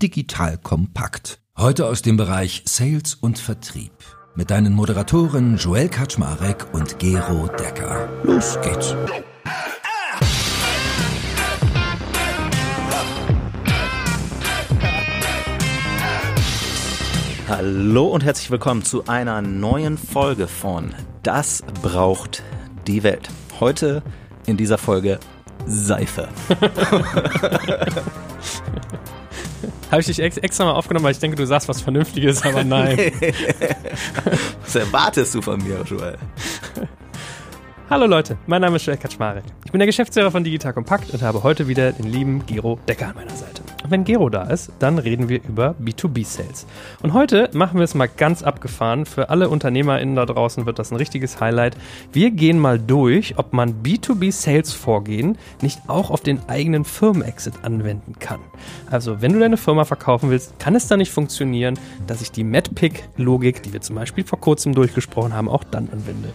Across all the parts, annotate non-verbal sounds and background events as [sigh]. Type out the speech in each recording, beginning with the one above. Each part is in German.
Digital Kompakt. Heute aus dem Bereich Sales und Vertrieb. Mit deinen Moderatoren Joel Kaczmarek und Gero Decker. Los geht's. Hallo und herzlich willkommen zu einer neuen Folge von Das braucht die Welt. Heute in dieser Folge Seife. [laughs] Habe ich dich ex extra mal aufgenommen, weil ich denke, du sagst was Vernünftiges, aber nein. [laughs] was erwartest du von mir, Joel? [laughs] Hallo Leute, mein Name ist Joel Kaczmarek. Ich bin der Geschäftsführer von Digital Compact und habe heute wieder den lieben Gero Decker an meiner Seite. Wenn Gero da ist, dann reden wir über B2B-Sales. Und heute machen wir es mal ganz abgefahren. Für alle UnternehmerInnen da draußen wird das ein richtiges Highlight. Wir gehen mal durch, ob man B2B-Sales-Vorgehen nicht auch auf den eigenen Firmenexit anwenden kann. Also, wenn du deine Firma verkaufen willst, kann es da nicht funktionieren, dass ich die MedPick-Logik, die wir zum Beispiel vor kurzem durchgesprochen haben, auch dann anwende.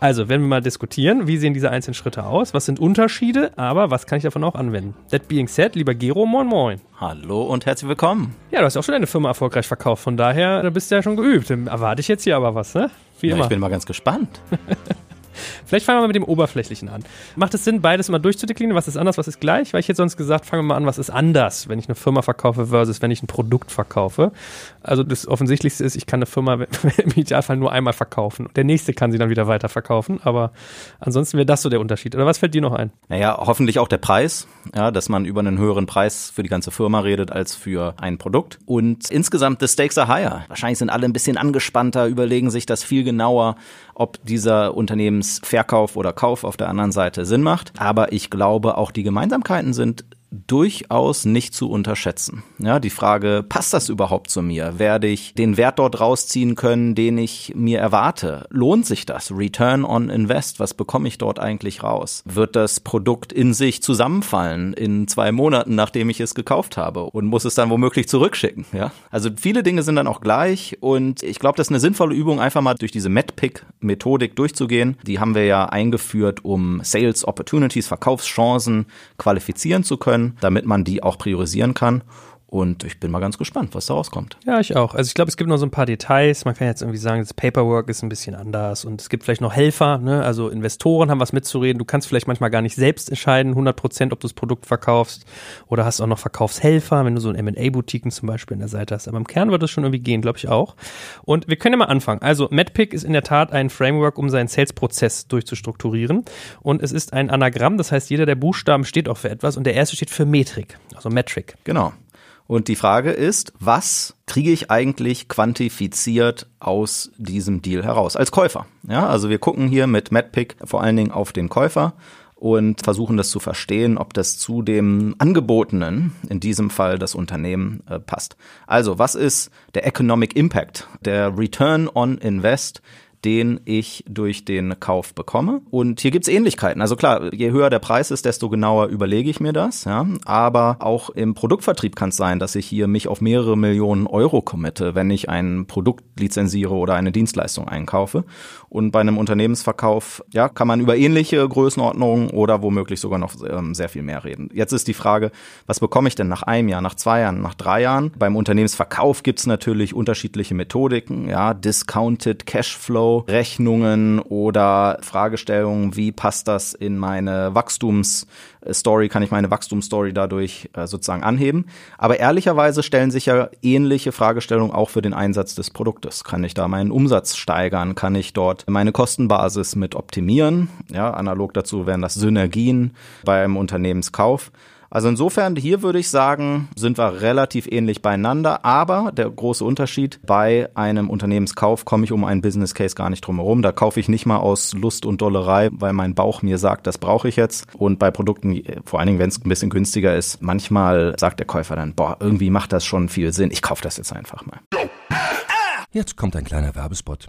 Also, wenn wir mal diskutieren, wie sehen diese einzelnen Schritte aus? Was sind Unterschiede? Aber was kann ich davon auch anwenden? That being said, lieber Gero, moin moin. Hallo und herzlich willkommen. Ja, du hast auch schon deine Firma erfolgreich verkauft, von daher, da bist du ja schon geübt. Erwarte ich jetzt hier aber was, ne? Wie ja, immer. Ich bin mal ganz gespannt. [laughs] Vielleicht fangen wir mal mit dem Oberflächlichen an. Macht es Sinn, beides mal durchzudeklinieren? Was ist anders, was ist gleich? Weil ich hätte sonst gesagt, fangen wir mal an, was ist anders, wenn ich eine Firma verkaufe versus wenn ich ein Produkt verkaufe. Also das Offensichtlichste ist, ich kann eine Firma [laughs] im Idealfall nur einmal verkaufen. Der nächste kann sie dann wieder weiter. Aber ansonsten wäre das so der Unterschied. Oder was fällt dir noch ein? Naja, hoffentlich auch der Preis. Ja, dass man über einen höheren Preis für die ganze Firma redet als für ein Produkt. Und insgesamt, the stakes are higher. Wahrscheinlich sind alle ein bisschen angespannter, überlegen sich das viel genauer, ob dieser Unternehmensverkauf oder Kauf auf der anderen Seite Sinn macht. Aber ich glaube, auch die Gemeinsamkeiten sind durchaus nicht zu unterschätzen. Ja, die Frage, passt das überhaupt zu mir? Werde ich den Wert dort rausziehen können, den ich mir erwarte? Lohnt sich das? Return on Invest, was bekomme ich dort eigentlich raus? Wird das Produkt in sich zusammenfallen in zwei Monaten, nachdem ich es gekauft habe und muss es dann womöglich zurückschicken? Ja, also viele Dinge sind dann auch gleich und ich glaube, das ist eine sinnvolle Übung, einfach mal durch diese MedPick-Methodik durchzugehen. Die haben wir ja eingeführt, um Sales Opportunities, Verkaufschancen qualifizieren zu können können, damit man die auch priorisieren kann. Und ich bin mal ganz gespannt, was da rauskommt. Ja, ich auch. Also ich glaube, es gibt noch so ein paar Details. Man kann jetzt irgendwie sagen, das Paperwork ist ein bisschen anders und es gibt vielleicht noch Helfer, ne? also Investoren haben was mitzureden. Du kannst vielleicht manchmal gar nicht selbst entscheiden, 100 Prozent, ob du das Produkt verkaufst oder hast auch noch Verkaufshelfer, wenn du so ein M&A-Boutiquen zum Beispiel in der Seite hast. Aber im Kern wird es schon irgendwie gehen, glaube ich auch. Und wir können ja mal anfangen. Also MedPick ist in der Tat ein Framework, um seinen Sales-Prozess durchzustrukturieren. Und es ist ein Anagramm, das heißt, jeder der Buchstaben steht auch für etwas und der erste steht für Metrik, also Metric. Genau. Und die Frage ist, was kriege ich eigentlich quantifiziert aus diesem Deal heraus als Käufer? Ja, also wir gucken hier mit MadPick vor allen Dingen auf den Käufer und versuchen das zu verstehen, ob das zu dem Angebotenen, in diesem Fall das Unternehmen, äh, passt. Also, was ist der Economic Impact, der Return on Invest den ich durch den Kauf bekomme. Und hier gibt's Ähnlichkeiten. Also klar, je höher der Preis ist, desto genauer überlege ich mir das. Ja. Aber auch im Produktvertrieb kann es sein, dass ich hier mich auf mehrere Millionen Euro committe, wenn ich ein Produkt lizenziere oder eine Dienstleistung einkaufe. Und bei einem Unternehmensverkauf, ja, kann man über ähnliche Größenordnungen oder womöglich sogar noch ähm, sehr viel mehr reden. Jetzt ist die Frage, was bekomme ich denn nach einem Jahr, nach zwei Jahren, nach drei Jahren? Beim Unternehmensverkauf gibt's natürlich unterschiedliche Methodiken, ja, Discounted Cashflow Rechnungen oder Fragestellungen, wie passt das in meine Wachstumsstory, kann ich meine Wachstumsstory dadurch äh, sozusagen anheben. Aber ehrlicherweise stellen sich ja ähnliche Fragestellungen auch für den Einsatz des Produktes. Kann ich da meinen Umsatz steigern? Kann ich dort meine Kostenbasis mit optimieren? Ja, analog dazu wären das Synergien beim Unternehmenskauf. Also insofern, hier würde ich sagen, sind wir relativ ähnlich beieinander, aber der große Unterschied, bei einem Unternehmenskauf komme ich um einen Business Case gar nicht drum herum. Da kaufe ich nicht mal aus Lust und Dollerei, weil mein Bauch mir sagt, das brauche ich jetzt. Und bei Produkten, vor allen Dingen, wenn es ein bisschen günstiger ist, manchmal sagt der Käufer dann, boah, irgendwie macht das schon viel Sinn, ich kaufe das jetzt einfach mal. Jetzt kommt ein kleiner Werbespot.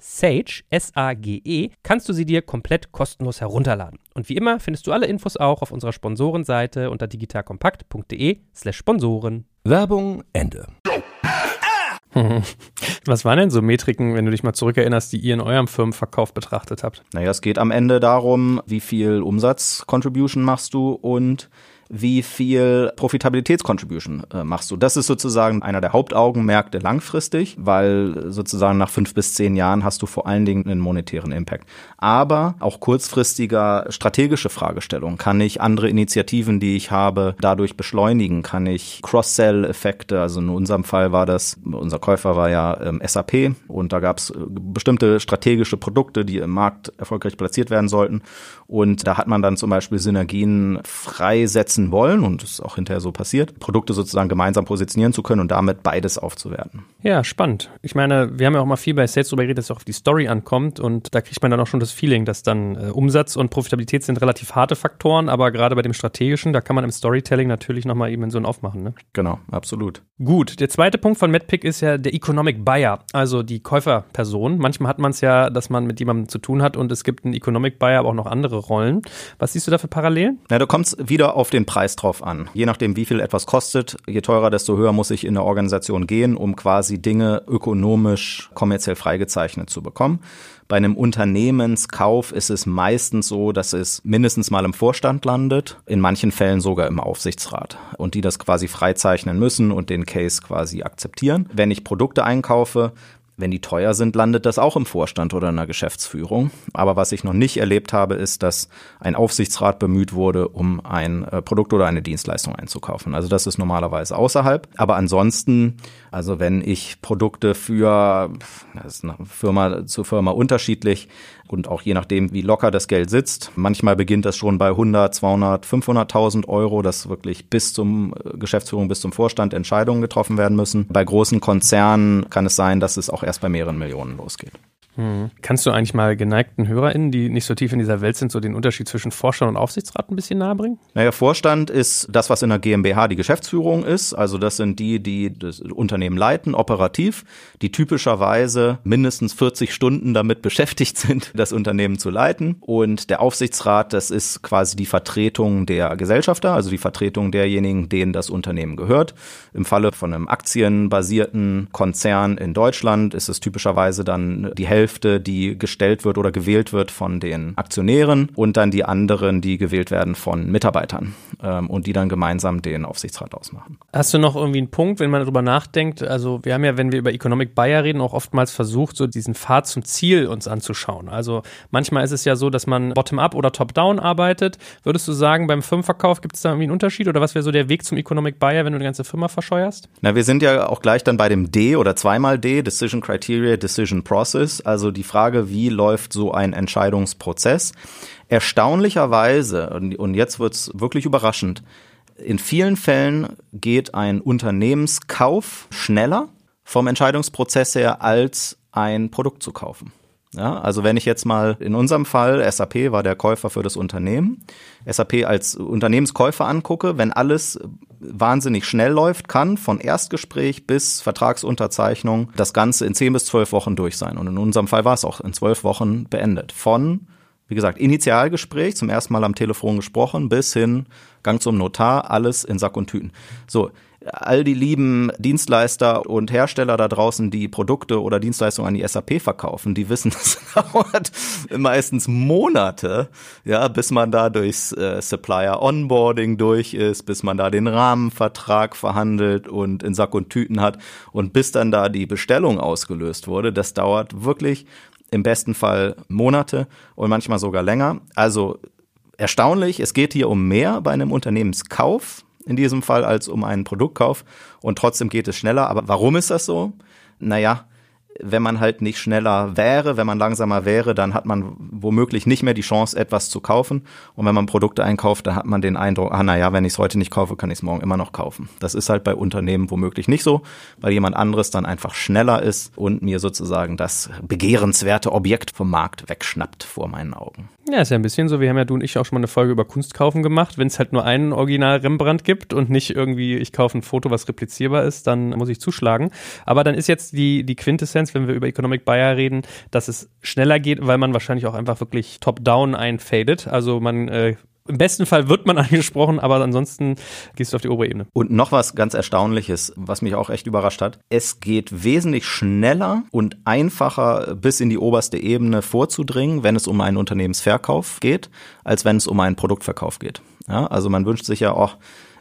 Sage, S-A-G-E, kannst du sie dir komplett kostenlos herunterladen. Und wie immer findest du alle Infos auch auf unserer Sponsorenseite unter digitalkompakt.de slash Sponsoren. Werbung Ende. [laughs] Was waren denn so Metriken, wenn du dich mal zurückerinnerst, die ihr in eurem Firmenverkauf betrachtet habt? Naja, es geht am Ende darum, wie viel Umsatz-Contribution machst du und wie viel Profitabilitätscontribution äh, machst du. Das ist sozusagen einer der Hauptaugenmärkte langfristig, weil sozusagen nach fünf bis zehn Jahren hast du vor allen Dingen einen monetären Impact. Aber auch kurzfristiger strategische Fragestellungen. Kann ich andere Initiativen, die ich habe, dadurch beschleunigen? Kann ich Cross-Sell-Effekte, also in unserem Fall war das, unser Käufer war ja ähm, SAP und da gab es äh, bestimmte strategische Produkte, die im Markt erfolgreich platziert werden sollten. Und da hat man dann zum Beispiel Synergien freisetzen nutzen wollen, und das ist auch hinterher so passiert, Produkte sozusagen gemeinsam positionieren zu können und damit beides aufzuwerten. Ja, spannend. Ich meine, wir haben ja auch mal viel bei Sales darüber geredet, dass es auch auf die Story ankommt und da kriegt man dann auch schon das Feeling, dass dann äh, Umsatz und Profitabilität sind relativ harte Faktoren, aber gerade bei dem strategischen, da kann man im Storytelling natürlich nochmal eben so ein aufmachen. Ne? Genau, absolut. Gut, der zweite Punkt von MedPick ist ja der Economic Buyer, also die Käuferperson. Manchmal hat man es ja, dass man mit jemandem zu tun hat und es gibt einen Economic Buyer, aber auch noch andere Rollen. Was siehst du da für Parallelen? Na, du kommst wieder auf den Preis drauf an. Je nachdem, wie viel etwas kostet, je teurer, desto höher muss ich in der Organisation gehen, um quasi Dinge ökonomisch, kommerziell freigezeichnet zu bekommen. Bei einem Unternehmenskauf ist es meistens so, dass es mindestens mal im Vorstand landet, in manchen Fällen sogar im Aufsichtsrat und die das quasi freizeichnen müssen und den Case quasi akzeptieren. Wenn ich Produkte einkaufe, wenn die teuer sind, landet das auch im Vorstand oder in der Geschäftsführung. Aber was ich noch nicht erlebt habe, ist, dass ein Aufsichtsrat bemüht wurde, um ein äh, Produkt oder eine Dienstleistung einzukaufen. Also das ist normalerweise außerhalb. Aber ansonsten, also wenn ich Produkte für, das ist eine Firma zu Firma unterschiedlich, und auch je nachdem, wie locker das Geld sitzt. Manchmal beginnt das schon bei 100, 200, 500.000 Euro, dass wirklich bis zum äh, Geschäftsführung, bis zum Vorstand Entscheidungen getroffen werden müssen. Bei großen Konzernen kann es sein, dass es auch erst bei mehreren Millionen losgeht. Kannst du eigentlich mal geneigten HörerInnen, die nicht so tief in dieser Welt sind, so den Unterschied zwischen Vorstand und Aufsichtsrat ein bisschen nahebringen? Naja, Vorstand ist das, was in der GmbH die Geschäftsführung ist. Also das sind die, die das Unternehmen leiten, operativ, die typischerweise mindestens 40 Stunden damit [laughs] beschäftigt sind, das Unternehmen zu leiten. Und der Aufsichtsrat, das ist quasi die Vertretung der Gesellschafter, also die Vertretung derjenigen, denen das Unternehmen gehört. Im Falle von einem aktienbasierten Konzern in Deutschland ist es typischerweise dann die Hälfte Hälfte, die gestellt wird oder gewählt wird von den Aktionären und dann die anderen, die gewählt werden von Mitarbeitern ähm, und die dann gemeinsam den Aufsichtsrat ausmachen. Hast du noch irgendwie einen Punkt, wenn man darüber nachdenkt? Also wir haben ja, wenn wir über Economic Buyer reden, auch oftmals versucht, so diesen Pfad zum Ziel uns anzuschauen. Also manchmal ist es ja so, dass man bottom-up oder top-down arbeitet. Würdest du sagen, beim Firmenverkauf gibt es da irgendwie einen Unterschied oder was wäre so der Weg zum Economic Buyer, wenn du die ganze Firma verscheuerst? Na, wir sind ja auch gleich dann bei dem D oder zweimal D, Decision Criteria, Decision Process also die Frage, wie läuft so ein Entscheidungsprozess. Erstaunlicherweise, und jetzt wird's wirklich überraschend, in vielen Fällen geht ein Unternehmenskauf schneller vom Entscheidungsprozess her, als ein Produkt zu kaufen. Ja, also wenn ich jetzt mal in unserem Fall, SAP war der Käufer für das Unternehmen, SAP als Unternehmenskäufer angucke, wenn alles wahnsinnig schnell läuft, kann von Erstgespräch bis Vertragsunterzeichnung das Ganze in zehn bis zwölf Wochen durch sein. Und in unserem Fall war es auch in zwölf Wochen beendet. Von wie gesagt, Initialgespräch, zum ersten Mal am Telefon gesprochen, bis hin Gang zum Notar, alles in Sack und Tüten. So, all die lieben Dienstleister und Hersteller da draußen, die Produkte oder Dienstleistungen an die SAP verkaufen, die wissen, [laughs] das dauert meistens Monate, ja, bis man da durchs äh, Supplier Onboarding durch ist, bis man da den Rahmenvertrag verhandelt und in Sack und Tüten hat und bis dann da die Bestellung ausgelöst wurde. Das dauert wirklich im besten Fall Monate und manchmal sogar länger. Also erstaunlich, es geht hier um mehr bei einem Unternehmenskauf in diesem Fall als um einen Produktkauf und trotzdem geht es schneller. Aber warum ist das so? Naja, wenn man halt nicht schneller wäre, wenn man langsamer wäre, dann hat man womöglich nicht mehr die Chance, etwas zu kaufen. Und wenn man Produkte einkauft, dann hat man den Eindruck, ah naja, wenn ich es heute nicht kaufe, kann ich es morgen immer noch kaufen. Das ist halt bei Unternehmen womöglich nicht so, weil jemand anderes dann einfach schneller ist und mir sozusagen das begehrenswerte Objekt vom Markt wegschnappt vor meinen Augen. Ja, ist ja ein bisschen so. Wir haben ja du und ich auch schon mal eine Folge über Kunstkaufen gemacht. Wenn es halt nur einen Original Rembrandt gibt und nicht irgendwie, ich kaufe ein Foto, was replizierbar ist, dann muss ich zuschlagen. Aber dann ist jetzt die, die Quintessenz, wenn wir über Economic Buyer reden, dass es schneller geht, weil man wahrscheinlich auch einfach wirklich top-down einfadet. Also man äh, im besten Fall wird man [laughs] angesprochen, aber ansonsten gehst du auf die obere Ebene. Und noch was ganz Erstaunliches, was mich auch echt überrascht hat. Es geht wesentlich schneller und einfacher bis in die oberste Ebene vorzudringen, wenn es um einen Unternehmensverkauf geht, als wenn es um einen Produktverkauf geht. Ja, also man wünscht sich ja auch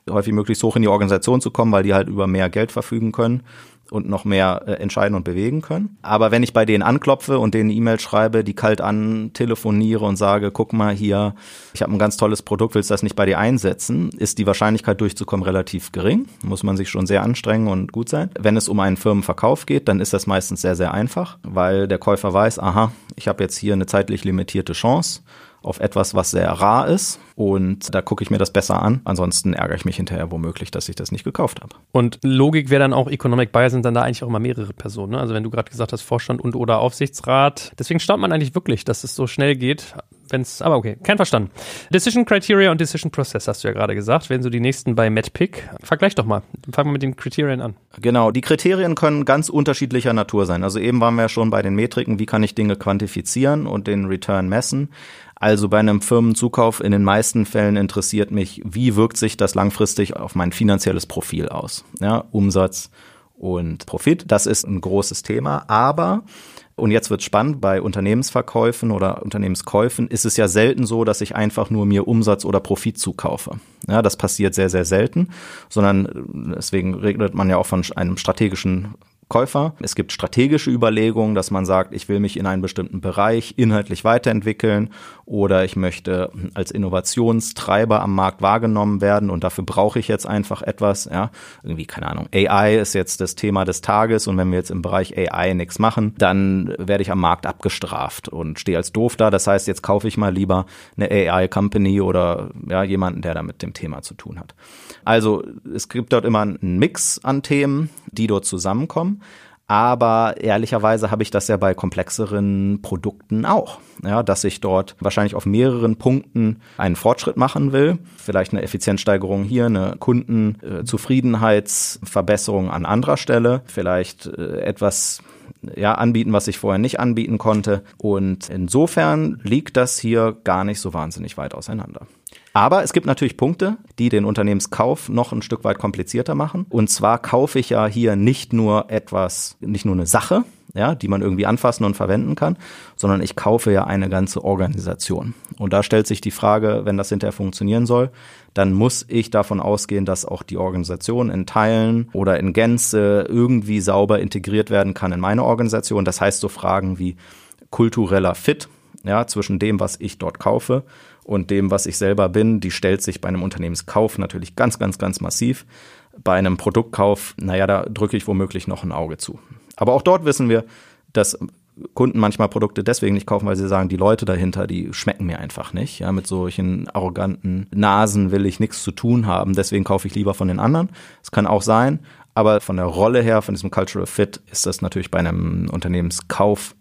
häufig möglichst hoch in die Organisation zu kommen, weil die halt über mehr Geld verfügen können und noch mehr äh, entscheiden und bewegen können. Aber wenn ich bei denen anklopfe und denen E-Mail schreibe, die kalt an, telefoniere und sage, guck mal hier, ich habe ein ganz tolles Produkt, willst du das nicht bei dir einsetzen, ist die Wahrscheinlichkeit durchzukommen relativ gering. Muss man sich schon sehr anstrengen und gut sein. Wenn es um einen Firmenverkauf geht, dann ist das meistens sehr, sehr einfach, weil der Käufer weiß, aha, ich habe jetzt hier eine zeitlich limitierte Chance auf etwas, was sehr rar ist. Und da gucke ich mir das besser an. Ansonsten ärgere ich mich hinterher womöglich, dass ich das nicht gekauft habe. Und Logik wäre dann auch, Economic Buyer sind dann da eigentlich auch immer mehrere Personen. Ne? Also wenn du gerade gesagt hast, Vorstand und oder Aufsichtsrat. Deswegen staunt man eigentlich wirklich, dass es so schnell geht. Wenn's, aber okay, kein Verstanden. Decision Criteria und Decision Process hast du ja gerade gesagt. Wenn so die nächsten bei MedPick. Vergleich doch mal. Fangen wir mit den Kriterien an. Genau, die Kriterien können ganz unterschiedlicher Natur sein. Also eben waren wir ja schon bei den Metriken, wie kann ich Dinge quantifizieren und den Return messen. Also bei einem Firmenzukauf in den meisten Fällen interessiert mich, wie wirkt sich das langfristig auf mein finanzielles Profil aus? Ja, Umsatz und Profit, das ist ein großes Thema, aber und jetzt wird spannend, bei Unternehmensverkäufen oder Unternehmenskäufen ist es ja selten so, dass ich einfach nur mir Umsatz oder Profit zukaufe. Ja, das passiert sehr, sehr selten, sondern deswegen redet man ja auch von einem strategischen Käufer. Es gibt strategische Überlegungen, dass man sagt, ich will mich in einem bestimmten Bereich inhaltlich weiterentwickeln oder ich möchte als Innovationstreiber am Markt wahrgenommen werden und dafür brauche ich jetzt einfach etwas, ja, irgendwie keine Ahnung. AI ist jetzt das Thema des Tages und wenn wir jetzt im Bereich AI nichts machen, dann werde ich am Markt abgestraft und stehe als doof da. Das heißt, jetzt kaufe ich mal lieber eine AI Company oder ja, jemanden, der da mit dem Thema zu tun hat. Also, es gibt dort immer einen Mix an Themen, die dort zusammenkommen. Aber ehrlicherweise habe ich das ja bei komplexeren Produkten auch. Ja, dass ich dort wahrscheinlich auf mehreren Punkten einen Fortschritt machen will. Vielleicht eine Effizienzsteigerung hier, eine Kundenzufriedenheitsverbesserung an anderer Stelle. Vielleicht äh, etwas ja, anbieten, was ich vorher nicht anbieten konnte. Und insofern liegt das hier gar nicht so wahnsinnig weit auseinander. Aber es gibt natürlich Punkte, die den Unternehmenskauf noch ein Stück weit komplizierter machen. Und zwar kaufe ich ja hier nicht nur etwas, nicht nur eine Sache, ja, die man irgendwie anfassen und verwenden kann, sondern ich kaufe ja eine ganze Organisation. Und da stellt sich die Frage, wenn das hinterher funktionieren soll, dann muss ich davon ausgehen, dass auch die Organisation in Teilen oder in Gänze irgendwie sauber integriert werden kann in meine Organisation. Das heißt so Fragen wie kultureller Fit, ja, zwischen dem, was ich dort kaufe und dem, was ich selber bin, die stellt sich bei einem Unternehmenskauf natürlich ganz, ganz, ganz massiv. Bei einem Produktkauf, naja, da drücke ich womöglich noch ein Auge zu. Aber auch dort wissen wir, dass Kunden manchmal Produkte deswegen nicht kaufen, weil sie sagen, die Leute dahinter, die schmecken mir einfach nicht. Ja, mit solchen arroganten Nasen will ich nichts zu tun haben, deswegen kaufe ich lieber von den anderen. Es kann auch sein, aber von der Rolle her, von diesem Cultural Fit, ist das natürlich bei einem Unternehmenskauf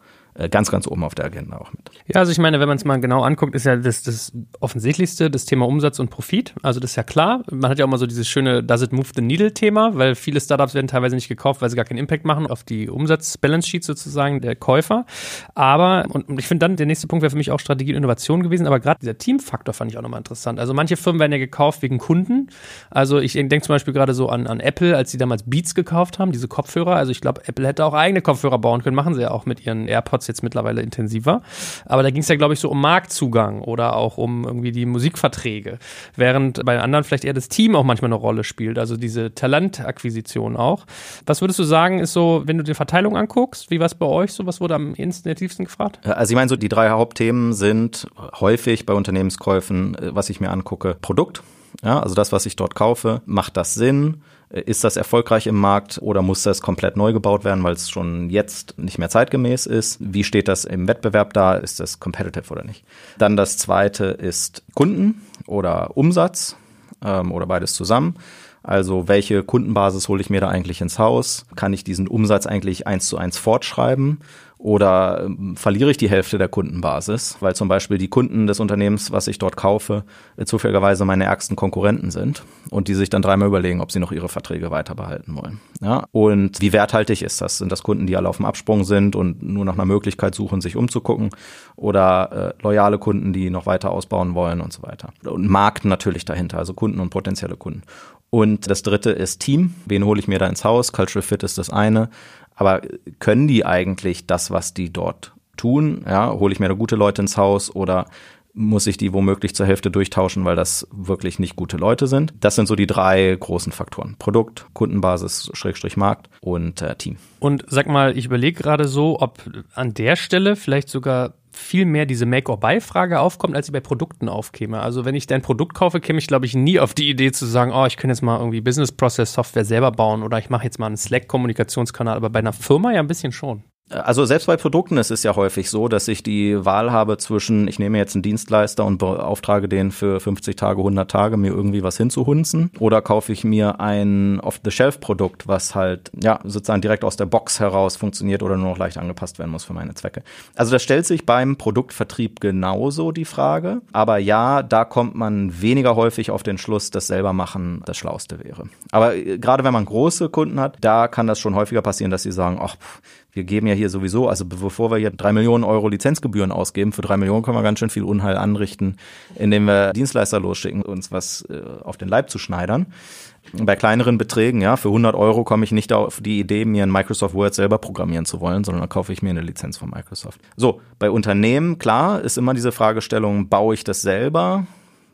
ganz, ganz oben auf der Agenda auch mit. Ja, also ich meine, wenn man es mal genau anguckt, ist ja das, das Offensichtlichste das Thema Umsatz und Profit. Also das ist ja klar. Man hat ja auch mal so dieses schöne Does it move the needle Thema, weil viele Startups werden teilweise nicht gekauft, weil sie gar keinen Impact machen auf die Umsatz-Balance Sheet sozusagen der Käufer. Aber, und ich finde dann, der nächste Punkt wäre für mich auch Strategie und Innovation gewesen, aber gerade dieser Teamfaktor fand ich auch nochmal interessant. Also manche Firmen werden ja gekauft wegen Kunden. Also ich denke zum Beispiel gerade so an, an Apple, als sie damals Beats gekauft haben, diese Kopfhörer. Also ich glaube, Apple hätte auch eigene Kopfhörer bauen können, machen sie ja auch mit ihren AirPods jetzt mittlerweile intensiver. Aber da ging es ja, glaube ich, so um Marktzugang oder auch um irgendwie die Musikverträge. Während bei anderen vielleicht eher das Team auch manchmal eine Rolle spielt, also diese Talentakquisition auch. Was würdest du sagen, ist so, wenn du die Verteilung anguckst, wie war es bei euch so? Was wurde am intensivsten gefragt? Also ich meine, so die drei Hauptthemen sind häufig bei Unternehmenskäufen, äh, was ich mir angucke, Produkt. Ja, also das, was ich dort kaufe, macht das Sinn? Ist das erfolgreich im Markt oder muss das komplett neu gebaut werden, weil es schon jetzt nicht mehr zeitgemäß ist? Wie steht das im Wettbewerb da? Ist das competitive oder nicht? Dann das zweite ist Kunden oder Umsatz ähm, oder beides zusammen. Also welche Kundenbasis hole ich mir da eigentlich ins Haus? Kann ich diesen Umsatz eigentlich eins zu eins fortschreiben? Oder ähm, verliere ich die Hälfte der Kundenbasis, weil zum Beispiel die Kunden des Unternehmens, was ich dort kaufe, äh, zufälligerweise meine ärgsten Konkurrenten sind und die sich dann dreimal überlegen, ob sie noch ihre Verträge weiter behalten wollen. Ja? Und wie werthaltig ist das? Sind das Kunden, die alle auf dem Absprung sind und nur nach einer Möglichkeit suchen, sich umzugucken? Oder äh, loyale Kunden, die noch weiter ausbauen wollen und so weiter? Und Markt natürlich dahinter, also Kunden und potenzielle Kunden. Und das dritte ist Team. Wen hole ich mir da ins Haus? Cultural Fit ist das eine. Aber können die eigentlich das, was die dort tun? Ja, hole ich mir da gute Leute ins Haus oder muss ich die womöglich zur Hälfte durchtauschen, weil das wirklich nicht gute Leute sind. Das sind so die drei großen Faktoren. Produkt, Kundenbasis, Schrägstrich Markt und äh, Team. Und sag mal, ich überlege gerade so, ob an der Stelle vielleicht sogar viel mehr diese Make-or-Buy-Frage aufkommt, als sie bei Produkten aufkäme. Also wenn ich dein Produkt kaufe, käme ich, glaube ich, nie auf die Idee zu sagen, oh, ich könnte jetzt mal irgendwie Business-Process-Software selber bauen oder ich mache jetzt mal einen Slack-Kommunikationskanal, aber bei einer Firma ja ein bisschen schon. Also selbst bei Produkten ist es ja häufig so, dass ich die Wahl habe zwischen, ich nehme jetzt einen Dienstleister und beauftrage den für 50 Tage, 100 Tage, mir irgendwie was hinzuhunzen. Oder kaufe ich mir ein Off-the-Shelf-Produkt, was halt, ja, sozusagen direkt aus der Box heraus funktioniert oder nur noch leicht angepasst werden muss für meine Zwecke. Also das stellt sich beim Produktvertrieb genauso die Frage. Aber ja, da kommt man weniger häufig auf den Schluss, dass selber machen das Schlauste wäre. Aber äh, gerade wenn man große Kunden hat, da kann das schon häufiger passieren, dass sie sagen, ach, wir geben ja hier sowieso, also bevor wir hier drei Millionen Euro Lizenzgebühren ausgeben, für drei Millionen können wir ganz schön viel Unheil anrichten, indem wir Dienstleister losschicken, uns was äh, auf den Leib zu schneidern. Bei kleineren Beträgen, ja, für 100 Euro komme ich nicht auf die Idee, mir ein Microsoft Word selber programmieren zu wollen, sondern dann kaufe ich mir eine Lizenz von Microsoft. So, bei Unternehmen, klar, ist immer diese Fragestellung, baue ich das selber?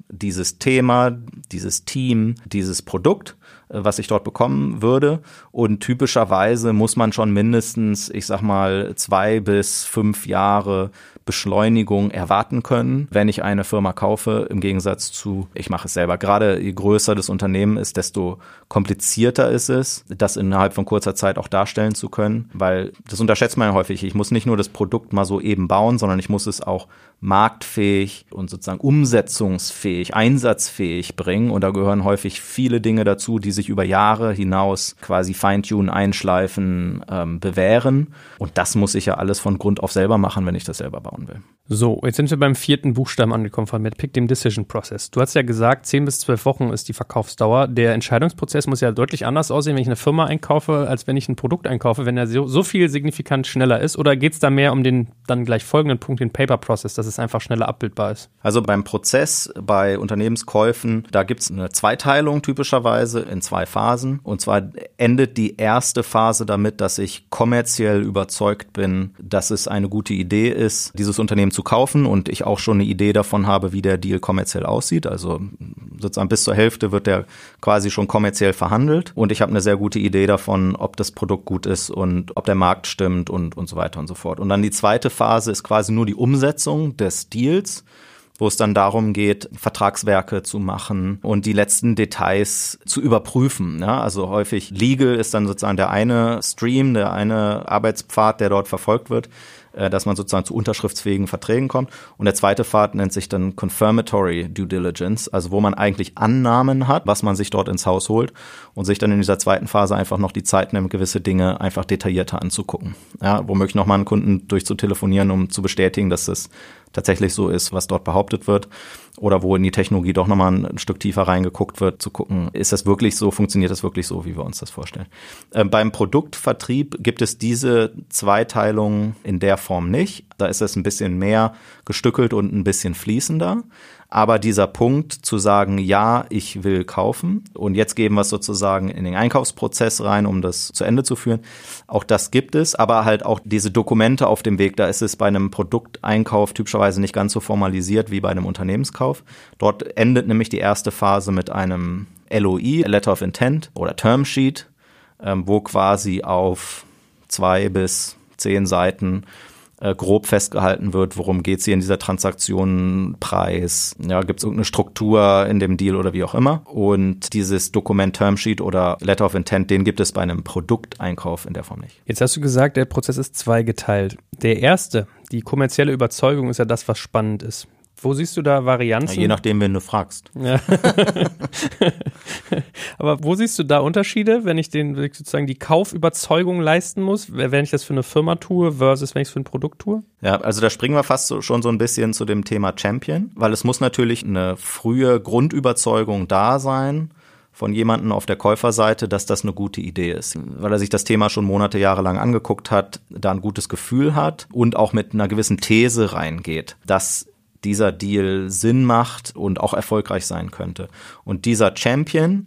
Dieses Thema, dieses Team, dieses Produkt was ich dort bekommen würde. Und typischerweise muss man schon mindestens, ich sag mal, zwei bis fünf Jahre Beschleunigung erwarten können, wenn ich eine Firma kaufe, im Gegensatz zu, ich mache es selber. Gerade je größer das Unternehmen ist, desto komplizierter ist es, das innerhalb von kurzer Zeit auch darstellen zu können, weil das unterschätzt man ja häufig. Ich muss nicht nur das Produkt mal so eben bauen, sondern ich muss es auch marktfähig und sozusagen umsetzungsfähig, einsatzfähig bringen. Und da gehören häufig viele Dinge dazu, die sich über Jahre hinaus quasi feintunen, einschleifen, ähm, bewähren. Und das muss ich ja alles von Grund auf selber machen, wenn ich das selber baue bauen will. So, jetzt sind wir beim vierten Buchstaben angekommen von MedPick, dem Decision Process. Du hast ja gesagt, 10 bis 12 Wochen ist die Verkaufsdauer. Der Entscheidungsprozess muss ja deutlich anders aussehen, wenn ich eine Firma einkaufe, als wenn ich ein Produkt einkaufe, wenn er so, so viel signifikant schneller ist. Oder geht es da mehr um den dann gleich folgenden Punkt, den Paper Process, dass es einfach schneller abbildbar ist? Also beim Prozess bei Unternehmenskäufen, da gibt es eine Zweiteilung typischerweise in zwei Phasen. Und zwar endet die erste Phase damit, dass ich kommerziell überzeugt bin, dass es eine gute Idee ist, dieses Unternehmen zu kaufen und ich auch schon eine Idee davon habe, wie der Deal kommerziell aussieht. Also sozusagen bis zur Hälfte wird der quasi schon kommerziell verhandelt und ich habe eine sehr gute Idee davon, ob das Produkt gut ist und ob der Markt stimmt und, und so weiter und so fort. Und dann die zweite Phase ist quasi nur die Umsetzung des Deals wo es dann darum geht, Vertragswerke zu machen und die letzten Details zu überprüfen. Ja, also häufig Legal ist dann sozusagen der eine Stream, der eine Arbeitspfad, der dort verfolgt wird. Äh, dass man sozusagen zu unterschriftsfähigen Verträgen kommt. Und der zweite Pfad nennt sich dann Confirmatory Due Diligence, also wo man eigentlich Annahmen hat, was man sich dort ins Haus holt und sich dann in dieser zweiten Phase einfach noch die Zeit nimmt, gewisse Dinge einfach detaillierter anzugucken. Ja, womöglich nochmal einen Kunden durchzutelefonieren, um zu bestätigen, dass es tatsächlich so ist, was dort behauptet wird. Oder wo in die Technologie doch nochmal ein Stück tiefer reingeguckt wird, zu gucken, ist das wirklich so, funktioniert das wirklich so, wie wir uns das vorstellen. Äh, beim Produktvertrieb gibt es diese Zweiteilung in der Form nicht. Da ist es ein bisschen mehr gestückelt und ein bisschen fließender. Aber dieser Punkt zu sagen, ja, ich will kaufen und jetzt geben wir es sozusagen in den Einkaufsprozess rein, um das zu Ende zu führen, auch das gibt es, aber halt auch diese Dokumente auf dem Weg, da ist es bei einem Produkteinkauf typischerweise nicht ganz so formalisiert wie bei einem Unternehmenskauf. Dort endet nämlich die erste Phase mit einem LOI, Letter of Intent oder Term Sheet, ähm, wo quasi auf zwei bis zehn Seiten äh, grob festgehalten wird, worum geht es hier in dieser Transaktion, Preis, ja, gibt es irgendeine Struktur in dem Deal oder wie auch immer. Und dieses Dokument Termsheet oder Letter of Intent, den gibt es bei einem Produkteinkauf in der Form nicht. Jetzt hast du gesagt, der Prozess ist zweigeteilt. Der erste, die kommerzielle Überzeugung ist ja das, was spannend ist. Wo siehst du da Varianzen? Ja, je nachdem, wen du fragst. Ja. [laughs] Aber wo siehst du da Unterschiede, wenn ich den sozusagen die Kaufüberzeugung leisten muss, wenn ich das für eine Firma tue versus wenn ich es für ein Produkt tue? Ja, also da springen wir fast so, schon so ein bisschen zu dem Thema Champion, weil es muss natürlich eine frühe Grundüberzeugung da sein von jemandem auf der Käuferseite, dass das eine gute Idee ist, weil er sich das Thema schon Monate, Jahre lang angeguckt hat, da ein gutes Gefühl hat und auch mit einer gewissen These reingeht, dass dieser Deal Sinn macht und auch erfolgreich sein könnte. Und dieser Champion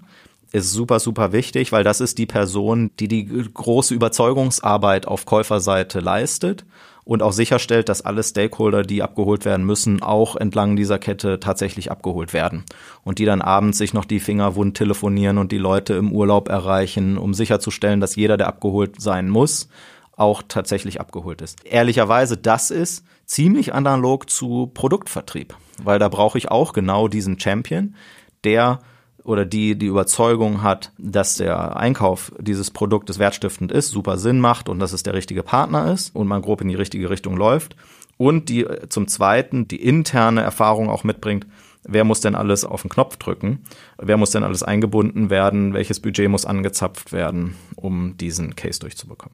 ist super, super wichtig, weil das ist die Person, die die große Überzeugungsarbeit auf Käuferseite leistet und auch sicherstellt, dass alle Stakeholder, die abgeholt werden müssen, auch entlang dieser Kette tatsächlich abgeholt werden. Und die dann abends sich noch die Finger wund telefonieren und die Leute im Urlaub erreichen, um sicherzustellen, dass jeder, der abgeholt sein muss, auch tatsächlich abgeholt ist. Ehrlicherweise, das ist ziemlich analog zu Produktvertrieb, weil da brauche ich auch genau diesen Champion, der oder die die Überzeugung hat, dass der Einkauf dieses Produktes wertstiftend ist, super Sinn macht und dass es der richtige Partner ist und man grob in die richtige Richtung läuft und die zum zweiten die interne Erfahrung auch mitbringt, wer muss denn alles auf den Knopf drücken, wer muss denn alles eingebunden werden, welches Budget muss angezapft werden, um diesen Case durchzubekommen.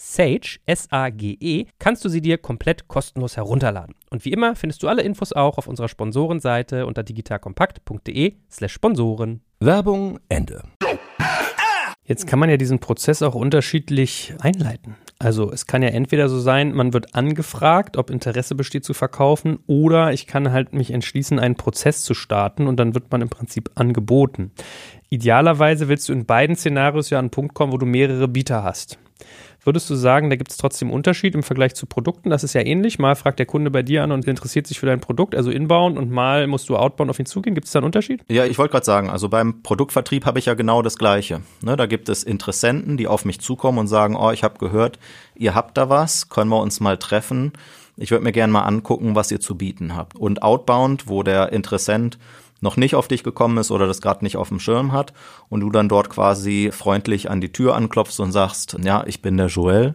Sage, S-A-G-E, kannst du sie dir komplett kostenlos herunterladen. Und wie immer findest du alle Infos auch auf unserer Sponsorenseite unter digitalkompakt.de slash Sponsoren. Werbung Ende. Jetzt kann man ja diesen Prozess auch unterschiedlich einleiten. Also es kann ja entweder so sein, man wird angefragt, ob Interesse besteht zu verkaufen, oder ich kann halt mich entschließen, einen Prozess zu starten und dann wird man im Prinzip angeboten. Idealerweise willst du in beiden Szenarios ja an einen Punkt kommen, wo du mehrere Bieter hast. Würdest du sagen, da gibt es trotzdem Unterschied im Vergleich zu Produkten? Das ist ja ähnlich. Mal fragt der Kunde bei dir an und interessiert sich für dein Produkt, also inbound, und mal musst du outbound auf ihn zugehen. Gibt es da einen Unterschied? Ja, ich wollte gerade sagen, also beim Produktvertrieb habe ich ja genau das Gleiche. Ne, da gibt es Interessenten, die auf mich zukommen und sagen, oh, ich habe gehört, ihr habt da was, können wir uns mal treffen. Ich würde mir gerne mal angucken, was ihr zu bieten habt. Und outbound, wo der Interessent noch nicht auf dich gekommen ist oder das gerade nicht auf dem Schirm hat und du dann dort quasi freundlich an die Tür anklopfst und sagst, ja, ich bin der Joel,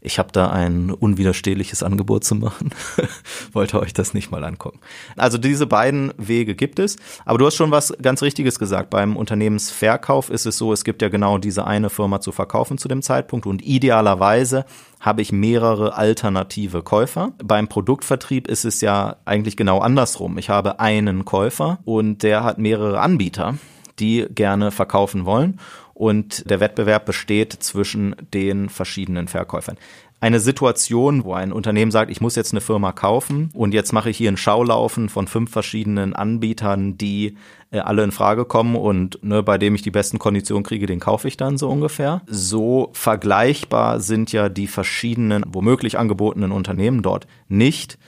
ich habe da ein unwiderstehliches Angebot zu machen. [laughs] Wollte euch das nicht mal angucken. Also diese beiden Wege gibt es. Aber du hast schon was ganz Richtiges gesagt. Beim Unternehmensverkauf ist es so, es gibt ja genau diese eine Firma zu verkaufen zu dem Zeitpunkt und idealerweise habe ich mehrere alternative Käufer. Beim Produktvertrieb ist es ja eigentlich genau andersrum. Ich habe einen Käufer und der hat mehrere Anbieter die gerne verkaufen wollen und der Wettbewerb besteht zwischen den verschiedenen Verkäufern. Eine Situation, wo ein Unternehmen sagt, ich muss jetzt eine Firma kaufen und jetzt mache ich hier einen Schaulaufen von fünf verschiedenen Anbietern, die äh, alle in Frage kommen und ne, bei dem ich die besten Konditionen kriege, den kaufe ich dann so ungefähr. So vergleichbar sind ja die verschiedenen womöglich angebotenen Unternehmen dort nicht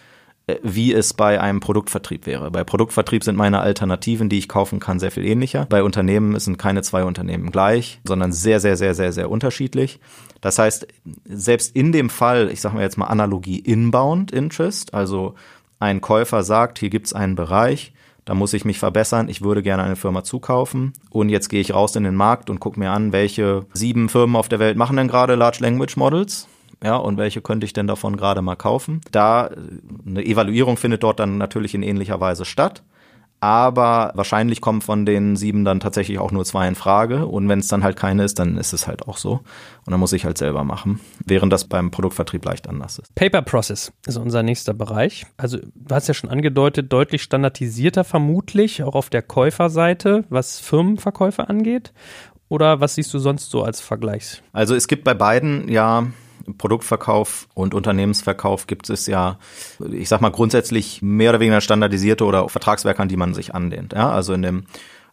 wie es bei einem Produktvertrieb wäre. Bei Produktvertrieb sind meine Alternativen, die ich kaufen kann, sehr viel ähnlicher. Bei Unternehmen sind keine zwei Unternehmen gleich, sondern sehr, sehr, sehr, sehr, sehr unterschiedlich. Das heißt, selbst in dem Fall, ich sage mal jetzt mal Analogie Inbound Interest, also ein Käufer sagt, hier gibt es einen Bereich, da muss ich mich verbessern, ich würde gerne eine Firma zukaufen und jetzt gehe ich raus in den Markt und gucke mir an, welche sieben Firmen auf der Welt machen denn gerade Large Language Models ja, und welche könnte ich denn davon gerade mal kaufen? Da äh, eine Evaluierung findet dort dann natürlich in ähnlicher Weise statt. Aber wahrscheinlich kommen von den sieben dann tatsächlich auch nur zwei in Frage. Und wenn es dann halt keine ist, dann ist es halt auch so. Und dann muss ich halt selber machen. Während das beim Produktvertrieb leicht anders ist. Paper Process ist unser nächster Bereich. Also du hast ja schon angedeutet, deutlich standardisierter vermutlich, auch auf der Käuferseite, was Firmenverkäufe angeht. Oder was siehst du sonst so als Vergleichs? Also es gibt bei beiden ja Produktverkauf und Unternehmensverkauf gibt es ja, ich sag mal, grundsätzlich mehr oder weniger standardisierte oder Vertragswerke, an die man sich anlehnt. Ja, also in dem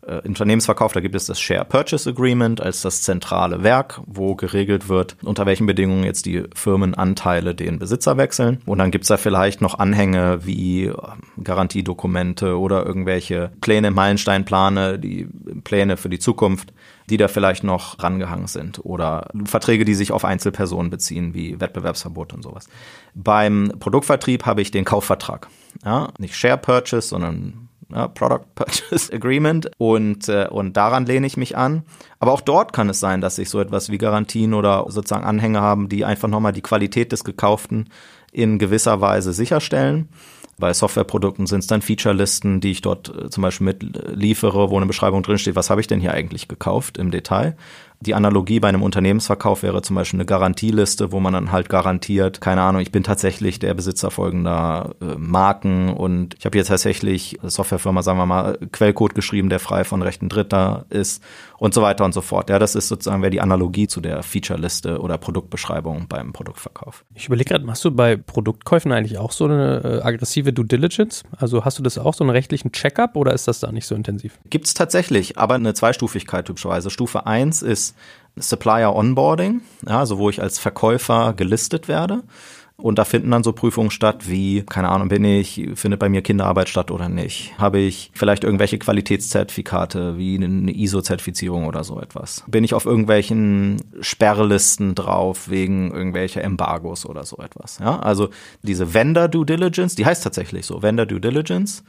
äh, Unternehmensverkauf, da gibt es das Share Purchase Agreement als das zentrale Werk, wo geregelt wird, unter welchen Bedingungen jetzt die Firmenanteile den Besitzer wechseln. Und dann gibt es da vielleicht noch Anhänge wie ähm, Garantiedokumente oder irgendwelche Pläne, Meilensteinplane, die Pläne für die Zukunft die da vielleicht noch rangehangen sind oder Verträge, die sich auf Einzelpersonen beziehen, wie Wettbewerbsverbot und sowas. Beim Produktvertrieb habe ich den Kaufvertrag. Ja, nicht Share Purchase, sondern ja, Product [laughs] Purchase Agreement und, äh, und daran lehne ich mich an. Aber auch dort kann es sein, dass ich so etwas wie Garantien oder sozusagen Anhänge haben, die einfach nochmal die Qualität des Gekauften in gewisser Weise sicherstellen. Bei Softwareprodukten sind es dann Featurelisten, die ich dort äh, zum Beispiel mitliefere, wo eine Beschreibung drinsteht, was habe ich denn hier eigentlich gekauft im Detail. Die Analogie bei einem Unternehmensverkauf wäre zum Beispiel eine Garantieliste, wo man dann halt garantiert, keine Ahnung, ich bin tatsächlich der Besitzer folgender äh, Marken und ich habe jetzt tatsächlich Softwarefirma, sagen wir mal, Quellcode geschrieben, der frei von Rechten Dritter ist und so weiter und so fort. Ja, das ist sozusagen wäre die Analogie zu der Featureliste oder Produktbeschreibung beim Produktverkauf. Ich überlege gerade, machst du bei Produktkäufen eigentlich auch so eine äh, aggressive Due Diligence? Also hast du das auch so einen rechtlichen Checkup oder ist das da nicht so intensiv? Gibt's tatsächlich, aber eine Zweistufigkeit typischerweise. Stufe eins ist Supplier Onboarding, ja, also wo ich als Verkäufer gelistet werde. Und da finden dann so Prüfungen statt, wie, keine Ahnung, bin ich, findet bei mir Kinderarbeit statt oder nicht? Habe ich vielleicht irgendwelche Qualitätszertifikate, wie eine ISO-Zertifizierung oder so etwas? Bin ich auf irgendwelchen Sperrlisten drauf, wegen irgendwelcher Embargos oder so etwas? Ja, also diese Vendor Due Diligence, die heißt tatsächlich so, Vendor Due Diligence.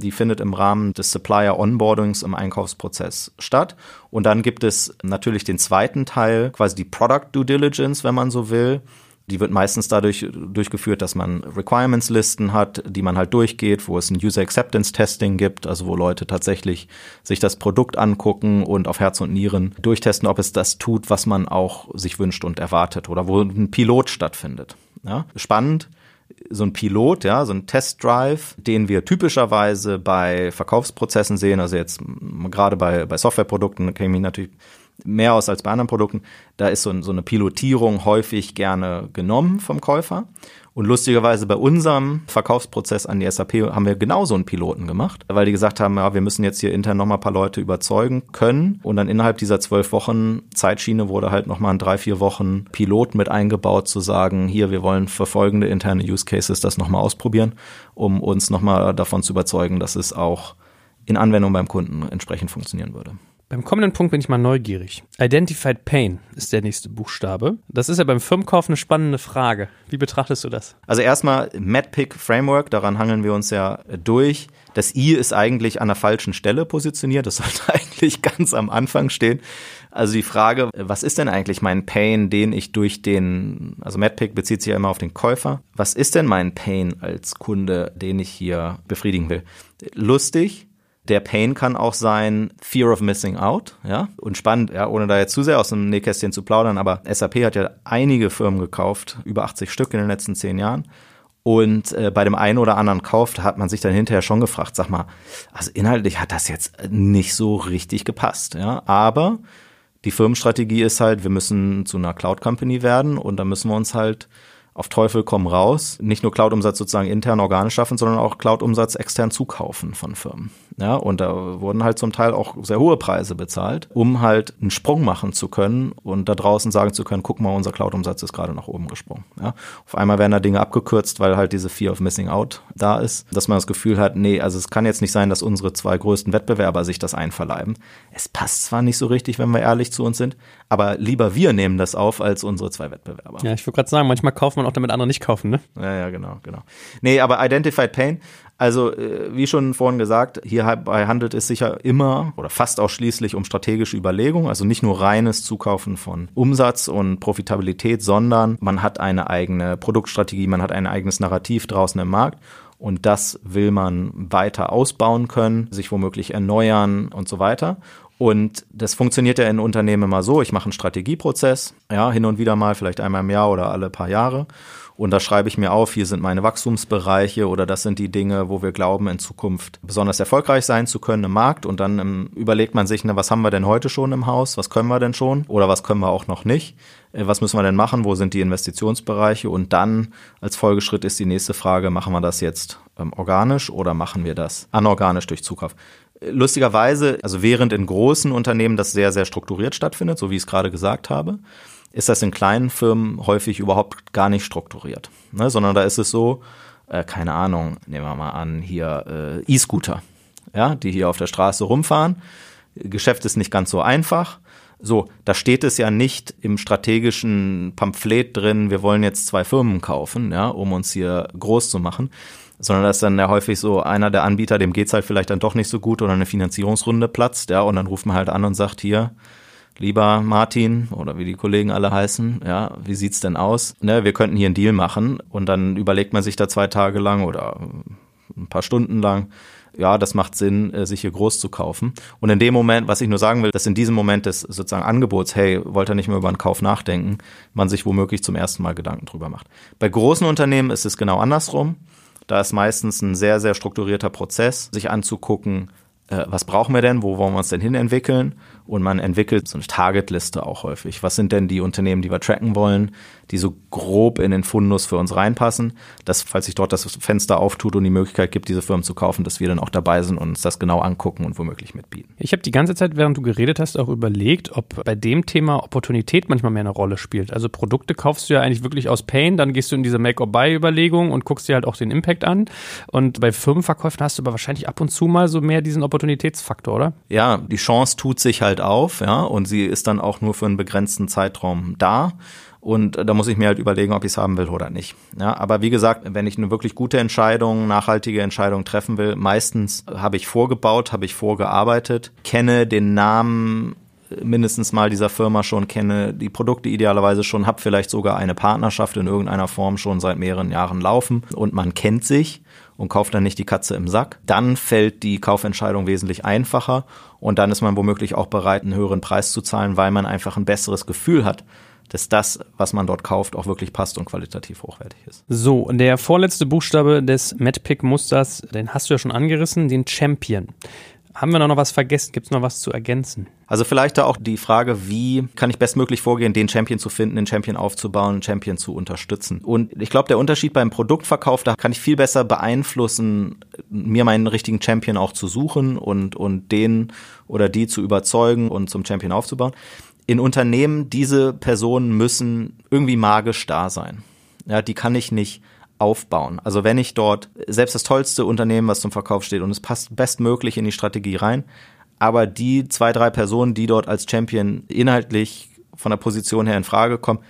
Die findet im Rahmen des Supplier Onboardings im Einkaufsprozess statt. Und dann gibt es natürlich den zweiten Teil, quasi die Product Due Diligence, wenn man so will. Die wird meistens dadurch durchgeführt, dass man Requirements-Listen hat, die man halt durchgeht, wo es ein User Acceptance Testing gibt, also wo Leute tatsächlich sich das Produkt angucken und auf Herz und Nieren durchtesten, ob es das tut, was man auch sich wünscht und erwartet oder wo ein Pilot stattfindet. Ja, spannend so ein Pilot, ja, so ein Testdrive, den wir typischerweise bei Verkaufsprozessen sehen, also jetzt gerade bei, bei Softwareprodukten kenne ich mich natürlich mehr aus als bei anderen Produkten, da ist so, so eine Pilotierung häufig gerne genommen vom Käufer. Und lustigerweise bei unserem Verkaufsprozess an die SAP haben wir genauso einen Piloten gemacht, weil die gesagt haben, ja, wir müssen jetzt hier intern nochmal ein paar Leute überzeugen können. Und dann innerhalb dieser zwölf Wochen Zeitschiene wurde halt nochmal ein drei, vier Wochen Pilot mit eingebaut, zu sagen, hier, wir wollen für folgende interne Use Cases das nochmal ausprobieren, um uns nochmal davon zu überzeugen, dass es auch in Anwendung beim Kunden entsprechend funktionieren würde. Beim kommenden Punkt bin ich mal neugierig. Identified Pain ist der nächste Buchstabe. Das ist ja beim Firmenkauf eine spannende Frage. Wie betrachtest du das? Also erstmal MedPick Framework, daran hangeln wir uns ja durch. Das I ist eigentlich an der falschen Stelle positioniert. Das [laughs] sollte eigentlich ganz am Anfang stehen. Also die Frage, was ist denn eigentlich mein Pain, den ich durch den, also MadPick bezieht sich ja immer auf den Käufer. Was ist denn mein Pain als Kunde, den ich hier befriedigen will? Lustig, der Pain kann auch sein Fear of Missing Out, ja. Und spannend, ja, ohne da jetzt zu sehr aus dem Nähkästchen zu plaudern, aber SAP hat ja einige Firmen gekauft, über 80 Stück in den letzten zehn Jahren. Und äh, bei dem einen oder anderen Kauf hat man sich dann hinterher schon gefragt, sag mal, also inhaltlich hat das jetzt nicht so richtig gepasst, ja. Aber die Firmenstrategie ist halt, wir müssen zu einer Cloud Company werden und da müssen wir uns halt auf Teufel komm raus, nicht nur Cloud-Umsatz sozusagen intern organisch schaffen, sondern auch Cloud-Umsatz extern zukaufen von Firmen. Ja, und da wurden halt zum Teil auch sehr hohe Preise bezahlt, um halt einen Sprung machen zu können und da draußen sagen zu können, guck mal, unser Cloud-Umsatz ist gerade nach oben gesprungen. Ja, auf einmal werden da Dinge abgekürzt, weil halt diese Fear of Missing Out da ist, dass man das Gefühl hat, nee, also es kann jetzt nicht sein, dass unsere zwei größten Wettbewerber sich das einverleiben. Es passt zwar nicht so richtig, wenn wir ehrlich zu uns sind, aber lieber wir nehmen das auf als unsere zwei Wettbewerber. Ja, ich würde gerade sagen, manchmal kauft man auch damit andere nicht kaufen, ne? Ja, ja, genau, genau. Nee, aber Identified Pain, also äh, wie schon vorhin gesagt, hierbei handelt es sich ja immer oder fast ausschließlich um strategische Überlegungen, also nicht nur reines Zukaufen von Umsatz und Profitabilität, sondern man hat eine eigene Produktstrategie, man hat ein eigenes Narrativ draußen im Markt und das will man weiter ausbauen können, sich womöglich erneuern und so weiter. Und das funktioniert ja in Unternehmen immer so. Ich mache einen Strategieprozess, ja, hin und wieder mal, vielleicht einmal im Jahr oder alle paar Jahre. Und da schreibe ich mir auf, hier sind meine Wachstumsbereiche oder das sind die Dinge, wo wir glauben, in Zukunft besonders erfolgreich sein zu können im Markt. Und dann ähm, überlegt man sich, ne, was haben wir denn heute schon im Haus? Was können wir denn schon? Oder was können wir auch noch nicht? Äh, was müssen wir denn machen? Wo sind die Investitionsbereiche? Und dann als Folgeschritt ist die nächste Frage, machen wir das jetzt ähm, organisch oder machen wir das anorganisch durch Zukauf? Lustigerweise, also während in großen Unternehmen das sehr, sehr strukturiert stattfindet, so wie ich es gerade gesagt habe, ist das in kleinen Firmen häufig überhaupt gar nicht strukturiert. Ne? Sondern da ist es so, äh, keine Ahnung, nehmen wir mal an, hier äh, E-Scooter, ja, die hier auf der Straße rumfahren. Geschäft ist nicht ganz so einfach. So, da steht es ja nicht im strategischen Pamphlet drin, wir wollen jetzt zwei Firmen kaufen, ja, um uns hier groß zu machen, sondern das ist dann ja häufig so einer der Anbieter, dem geht's halt vielleicht dann doch nicht so gut oder eine Finanzierungsrunde platzt, ja, und dann ruft man halt an und sagt hier, lieber Martin oder wie die Kollegen alle heißen, ja, wie sieht's denn aus? Ne, wir könnten hier einen Deal machen und dann überlegt man sich da zwei Tage lang oder ein paar Stunden lang, ja, das macht Sinn, äh, sich hier groß zu kaufen. Und in dem Moment, was ich nur sagen will, dass in diesem Moment des sozusagen Angebots, hey, wollt ihr nicht mehr über einen Kauf nachdenken, man sich womöglich zum ersten Mal Gedanken drüber macht. Bei großen Unternehmen ist es genau andersrum. Da ist meistens ein sehr, sehr strukturierter Prozess, sich anzugucken, äh, was brauchen wir denn, wo wollen wir uns denn hin entwickeln und man entwickelt so eine Targetliste auch häufig. Was sind denn die Unternehmen, die wir tracken wollen, die so grob in den Fundus für uns reinpassen, dass falls sich dort das Fenster auftut und die Möglichkeit gibt, diese Firmen zu kaufen, dass wir dann auch dabei sind und uns das genau angucken und womöglich mitbieten. Ich habe die ganze Zeit, während du geredet hast, auch überlegt, ob bei dem Thema Opportunität manchmal mehr eine Rolle spielt. Also Produkte kaufst du ja eigentlich wirklich aus Pain, dann gehst du in diese Make-or-Buy-Überlegung und guckst dir halt auch den Impact an. Und bei Firmenverkäufen hast du aber wahrscheinlich ab und zu mal so mehr diesen Opportunitätsfaktor, oder? Ja, die Chance tut sich halt auf, ja, und sie ist dann auch nur für einen begrenzten Zeitraum da. Und da muss ich mir halt überlegen, ob ich es haben will oder nicht. Ja, aber wie gesagt, wenn ich eine wirklich gute Entscheidung, nachhaltige Entscheidung treffen will, meistens habe ich vorgebaut, habe ich vorgearbeitet, kenne den Namen mindestens mal dieser Firma schon kenne, die Produkte idealerweise schon, habe vielleicht sogar eine Partnerschaft in irgendeiner Form schon seit mehreren Jahren laufen und man kennt sich und kauft dann nicht die Katze im Sack, dann fällt die Kaufentscheidung wesentlich einfacher und dann ist man womöglich auch bereit, einen höheren Preis zu zahlen, weil man einfach ein besseres Gefühl hat, dass das, was man dort kauft, auch wirklich passt und qualitativ hochwertig ist. So, der vorletzte Buchstabe des MadPick-Musters, den hast du ja schon angerissen, den Champion. Haben wir noch was vergessen? Gibt es noch was zu ergänzen? Also vielleicht da auch die Frage, wie kann ich bestmöglich vorgehen, den Champion zu finden, den Champion aufzubauen, den Champion zu unterstützen. Und ich glaube, der Unterschied beim Produktverkauf, da kann ich viel besser beeinflussen, mir meinen richtigen Champion auch zu suchen und, und den oder die zu überzeugen und zum Champion aufzubauen in Unternehmen, diese Personen müssen irgendwie magisch da sein. Ja, die kann ich nicht aufbauen. Also wenn ich dort selbst das tollste Unternehmen, was zum Verkauf steht und es passt bestmöglich in die Strategie rein, aber die zwei, drei Personen, die dort als Champion inhaltlich von der Position her in Frage kommen,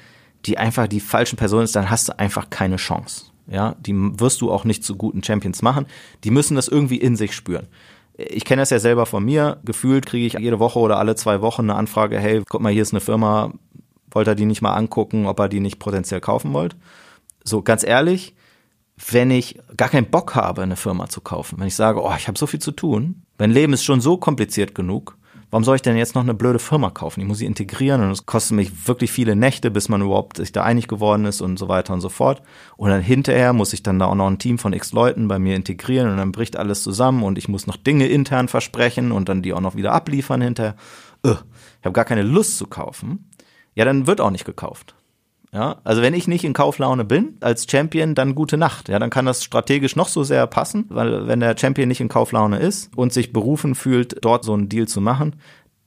die einfach die falschen Personen ist, dann hast du einfach keine Chance. Ja, die wirst du auch nicht zu guten Champions machen. Die müssen das irgendwie in sich spüren. Ich kenne das ja selber von mir. Gefühlt kriege ich jede Woche oder alle zwei Wochen eine Anfrage, hey, guck mal, hier ist eine Firma, wollt ihr die nicht mal angucken, ob ihr die nicht potenziell kaufen wollt? So, ganz ehrlich, wenn ich gar keinen Bock habe, eine Firma zu kaufen, wenn ich sage, oh, ich habe so viel zu tun, mein Leben ist schon so kompliziert genug, warum soll ich denn jetzt noch eine blöde Firma kaufen? Ich muss sie integrieren und es kostet mich wirklich viele Nächte, bis man überhaupt sich da einig geworden ist und so weiter und so fort. Und dann hinterher muss ich dann da auch noch ein Team von x Leuten bei mir integrieren und dann bricht alles zusammen und ich muss noch Dinge intern versprechen und dann die auch noch wieder abliefern hinterher. Ugh, ich habe gar keine Lust zu kaufen. Ja, dann wird auch nicht gekauft. Ja, also wenn ich nicht in Kauflaune bin als Champion, dann gute Nacht. Ja, dann kann das strategisch noch so sehr passen, weil wenn der Champion nicht in Kauflaune ist und sich berufen fühlt, dort so einen Deal zu machen,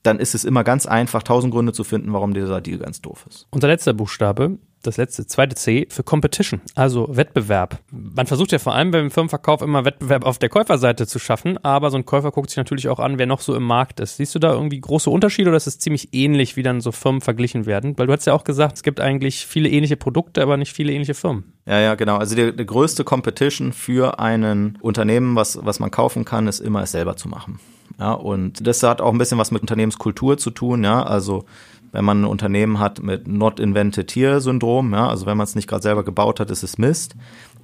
dann ist es immer ganz einfach, tausend Gründe zu finden, warum dieser Deal ganz doof ist. Unser letzter Buchstabe das letzte, zweite C für Competition, also Wettbewerb. Man versucht ja vor allem beim Firmenverkauf immer Wettbewerb auf der Käuferseite zu schaffen, aber so ein Käufer guckt sich natürlich auch an, wer noch so im Markt ist. Siehst du da irgendwie große Unterschiede oder ist es ziemlich ähnlich, wie dann so Firmen verglichen werden? Weil du hast ja auch gesagt, es gibt eigentlich viele ähnliche Produkte, aber nicht viele ähnliche Firmen. Ja, ja, genau. Also die, die größte Competition für ein Unternehmen, was, was man kaufen kann, ist immer es selber zu machen. Ja, und das hat auch ein bisschen was mit Unternehmenskultur zu tun, ja. Also wenn man ein Unternehmen hat mit Not Invented Here Syndrom, ja, also wenn man es nicht gerade selber gebaut hat, ist es Mist,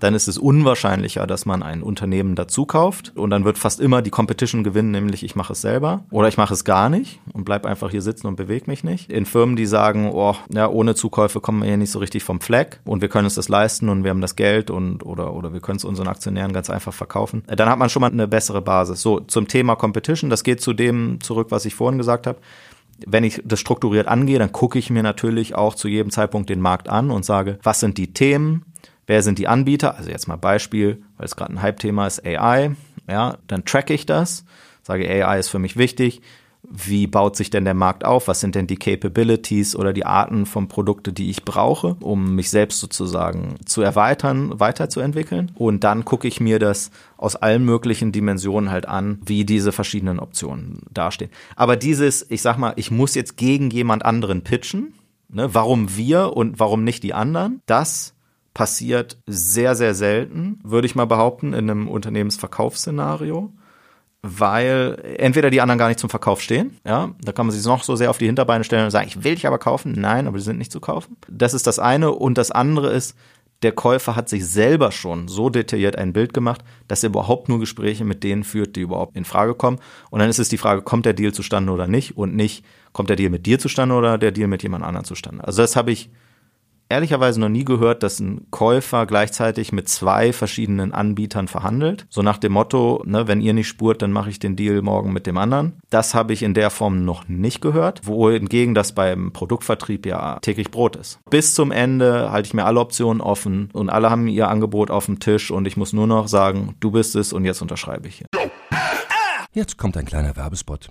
dann ist es unwahrscheinlicher, dass man ein Unternehmen dazu kauft und dann wird fast immer die Competition gewinnen, nämlich ich mache es selber oder ich mache es gar nicht und bleib einfach hier sitzen und bewege mich nicht. In Firmen, die sagen, oh, ja, ohne Zukäufe kommen wir hier nicht so richtig vom Fleck und wir können uns das leisten und wir haben das Geld und oder oder wir können es unseren Aktionären ganz einfach verkaufen, dann hat man schon mal eine bessere Basis. So, zum Thema Competition, das geht zu dem zurück, was ich vorhin gesagt habe wenn ich das strukturiert angehe, dann gucke ich mir natürlich auch zu jedem Zeitpunkt den Markt an und sage, was sind die Themen, wer sind die Anbieter? Also jetzt mal Beispiel, weil es gerade ein Hype-Thema ist, AI. Ja, dann tracke ich das, sage AI ist für mich wichtig wie baut sich denn der Markt auf? Was sind denn die Capabilities oder die Arten von Produkte, die ich brauche, um mich selbst sozusagen zu erweitern, weiterzuentwickeln? Und dann gucke ich mir das aus allen möglichen Dimensionen halt an, wie diese verschiedenen Optionen dastehen. Aber dieses, ich sag mal, ich muss jetzt gegen jemand anderen pitchen, ne, warum wir und warum nicht die anderen, das passiert sehr, sehr selten, würde ich mal behaupten, in einem Unternehmensverkaufsszenario weil entweder die anderen gar nicht zum Verkauf stehen, ja, da kann man sich noch so sehr auf die Hinterbeine stellen und sagen, ich will dich aber kaufen, nein, aber die sind nicht zu kaufen. Das ist das eine und das andere ist, der Käufer hat sich selber schon so detailliert ein Bild gemacht, dass er überhaupt nur Gespräche mit denen führt, die überhaupt in Frage kommen. Und dann ist es die Frage, kommt der Deal zustande oder nicht und nicht, kommt der Deal mit dir zustande oder der Deal mit jemand anderem zustande. Also das habe ich ehrlicherweise noch nie gehört, dass ein Käufer gleichzeitig mit zwei verschiedenen Anbietern verhandelt. So nach dem Motto, ne, wenn ihr nicht spurt, dann mache ich den Deal morgen mit dem anderen. Das habe ich in der Form noch nicht gehört, wohingegen das beim Produktvertrieb ja täglich Brot ist. Bis zum Ende halte ich mir alle Optionen offen und alle haben ihr Angebot auf dem Tisch und ich muss nur noch sagen, du bist es und jetzt unterschreibe ich hier. Jetzt kommt ein kleiner Werbespot.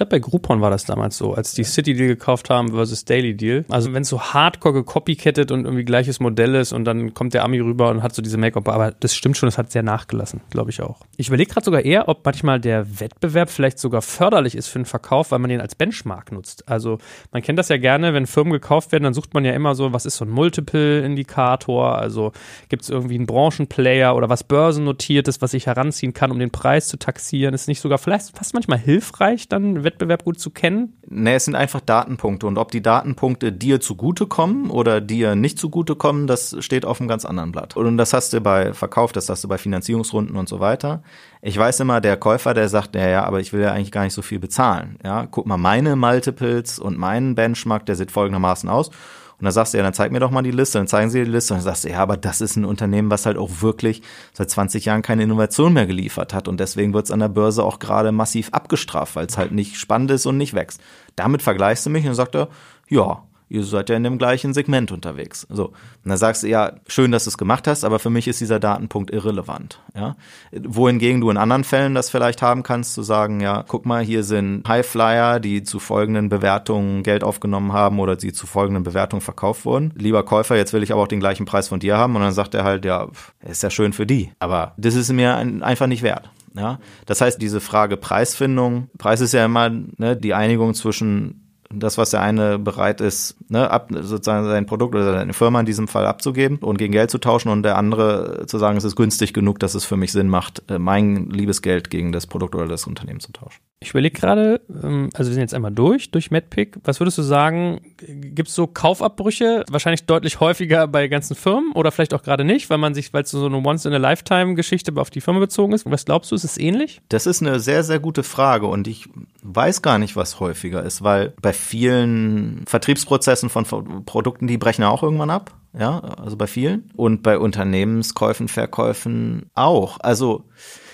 glaube, bei Groupon war das damals so, als die City Deal gekauft haben versus Daily Deal. Also wenn es so hardcore gecopycattet und irgendwie gleiches Modell ist und dann kommt der Ami rüber und hat so diese Make-up, aber das stimmt schon, das hat sehr nachgelassen, glaube ich auch. Ich überlege gerade sogar eher, ob manchmal der Wettbewerb vielleicht sogar förderlich ist für den Verkauf, weil man den als Benchmark nutzt. Also man kennt das ja gerne, wenn Firmen gekauft werden, dann sucht man ja immer so, was ist so ein Multiple-Indikator, also gibt es irgendwie einen Branchenplayer oder was börsennotiertes, was ich heranziehen kann, um den Preis zu taxieren. Ist nicht sogar vielleicht fast manchmal hilfreich, dann Wettbewerb gut zu kennen? Nee, es sind einfach Datenpunkte und ob die Datenpunkte dir zugutekommen oder dir nicht zugutekommen, das steht auf einem ganz anderen Blatt. Und das hast du bei Verkauf, das hast du bei Finanzierungsrunden und so weiter. Ich weiß immer, der Käufer, der sagt, ja, ja, aber ich will ja eigentlich gar nicht so viel bezahlen. Ja, guck mal, meine Multiples und meinen Benchmark, der sieht folgendermaßen aus. Und dann sagst du, ja, dann zeig mir doch mal die Liste. Dann zeigen sie die Liste und dann sagst du, ja, aber das ist ein Unternehmen, was halt auch wirklich seit 20 Jahren keine Innovation mehr geliefert hat. Und deswegen wird es an der Börse auch gerade massiv abgestraft, weil es halt nicht spannend ist und nicht wächst. Damit vergleichst du mich und dann sagt er, ja, ihr seid ja in dem gleichen Segment unterwegs. So. Und dann sagst du, ja, schön, dass du es gemacht hast, aber für mich ist dieser Datenpunkt irrelevant. Ja. Wohingegen du in anderen Fällen das vielleicht haben kannst, zu sagen, ja, guck mal, hier sind Highflyer, die zu folgenden Bewertungen Geld aufgenommen haben oder die zu folgenden Bewertungen verkauft wurden. Lieber Käufer, jetzt will ich aber auch den gleichen Preis von dir haben. Und dann sagt er halt, ja, ist ja schön für die. Aber das ist mir einfach nicht wert. Ja, das heißt, diese Frage Preisfindung, Preis ist ja immer ne, die Einigung zwischen das, was der eine bereit ist, ne, ab, sozusagen sein Produkt oder seine Firma in diesem Fall abzugeben und gegen Geld zu tauschen und der andere zu sagen, es ist günstig genug, dass es für mich Sinn macht, äh, mein liebes Geld gegen das Produkt oder das Unternehmen zu tauschen. Ich überlege gerade, ähm, also wir sind jetzt einmal durch, durch MedPick. Was würdest du sagen, gibt es so Kaufabbrüche? Wahrscheinlich deutlich häufiger bei ganzen Firmen oder vielleicht auch gerade nicht, weil man sich, weil es so eine Once-in-a-Lifetime-Geschichte auf die Firma bezogen ist. Was glaubst du, ist es ähnlich? Das ist eine sehr, sehr gute Frage und ich weiß gar nicht, was häufiger ist, weil bei vielen Vertriebsprozessen von Produkten, die brechen auch irgendwann ab. Ja, also bei vielen. Und bei Unternehmenskäufen, Verkäufen auch. Also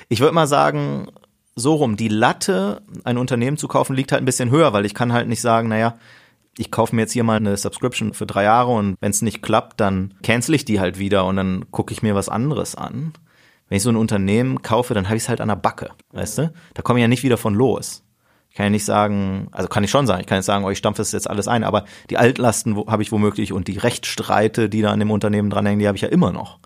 ich würde mal sagen, so rum, die Latte, ein Unternehmen zu kaufen, liegt halt ein bisschen höher, weil ich kann halt nicht sagen, naja, ich kaufe mir jetzt hier mal eine Subscription für drei Jahre und wenn es nicht klappt, dann cancel ich die halt wieder und dann gucke ich mir was anderes an. Wenn ich so ein Unternehmen kaufe, dann habe ich es halt an der Backe, weißt du? Da komme ich ja nicht wieder von los. Ich kann ja nicht sagen, also kann ich schon sagen, ich kann jetzt sagen, oh, ich stampfe es jetzt alles ein, aber die Altlasten habe ich womöglich und die Rechtsstreite, die da an dem Unternehmen dranhängen, die habe ich ja immer noch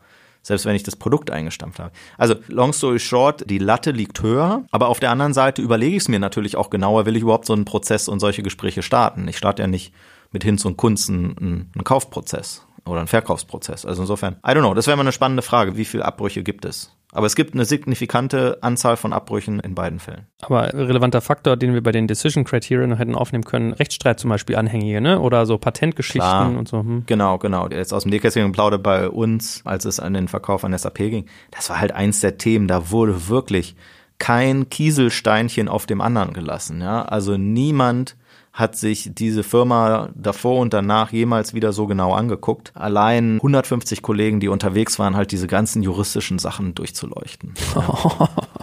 selbst wenn ich das Produkt eingestampft habe. Also, long story short, die Latte liegt höher, aber auf der anderen Seite überlege ich es mir natürlich auch genauer, will ich überhaupt so einen Prozess und solche Gespräche starten. Ich starte ja nicht mit Hinz und Kunst einen, einen Kaufprozess oder einen Verkaufsprozess. Also insofern, I don't know, das wäre mal eine spannende Frage, wie viele Abbrüche gibt es? Aber es gibt eine signifikante Anzahl von Abbrüchen in beiden Fällen. Aber relevanter Faktor, den wir bei den Decision Criteria noch hätten aufnehmen können, Rechtsstreit zum Beispiel Anhängige, ne? Oder so Patentgeschichten Klar. und so. Hm. Genau, genau. Jetzt aus dem Nähkästchen plaudert bei uns, als es an den Verkauf an SAP ging. Das war halt eins der Themen. Da wurde wirklich kein Kieselsteinchen auf dem anderen gelassen. Ja? Also niemand hat sich diese Firma davor und danach jemals wieder so genau angeguckt. Allein 150 Kollegen, die unterwegs waren, halt diese ganzen juristischen Sachen durchzuleuchten. [laughs]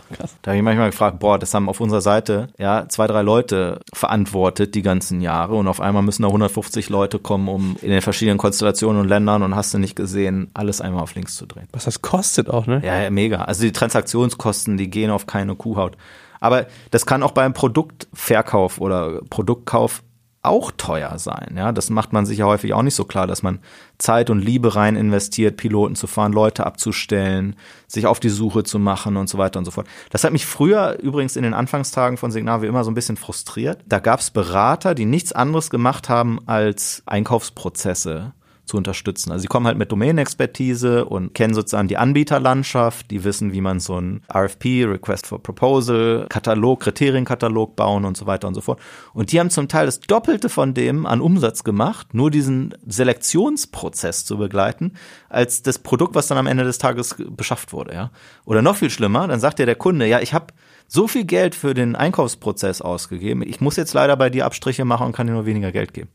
Ja. da habe ich manchmal gefragt, boah, das haben auf unserer Seite ja zwei, drei Leute verantwortet die ganzen Jahre und auf einmal müssen da 150 Leute kommen, um in den verschiedenen Konstellationen und Ländern und hast du nicht gesehen, alles einmal auf links zu drehen. Was das kostet auch, ne? Ja, mega. Also die Transaktionskosten, die gehen auf keine Kuhhaut. Aber das kann auch beim Produktverkauf oder Produktkauf auch teuer sein. Ja, das macht man sich ja häufig auch nicht so klar, dass man Zeit und Liebe rein investiert, Piloten zu fahren, Leute abzustellen, sich auf die Suche zu machen und so weiter und so fort. Das hat mich früher übrigens in den Anfangstagen von Signal wie immer so ein bisschen frustriert. Da gab es Berater, die nichts anderes gemacht haben als Einkaufsprozesse zu unterstützen. Also sie kommen halt mit Domain-Expertise und kennen sozusagen die Anbieterlandschaft, die wissen, wie man so ein RFP, Request for Proposal, Katalog, Kriterienkatalog bauen und so weiter und so fort. Und die haben zum Teil das Doppelte von dem an Umsatz gemacht, nur diesen Selektionsprozess zu begleiten, als das Produkt, was dann am Ende des Tages beschafft wurde. Ja? Oder noch viel schlimmer, dann sagt ja der Kunde, ja, ich habe so viel Geld für den Einkaufsprozess ausgegeben, ich muss jetzt leider bei dir Abstriche machen und kann dir nur weniger Geld geben.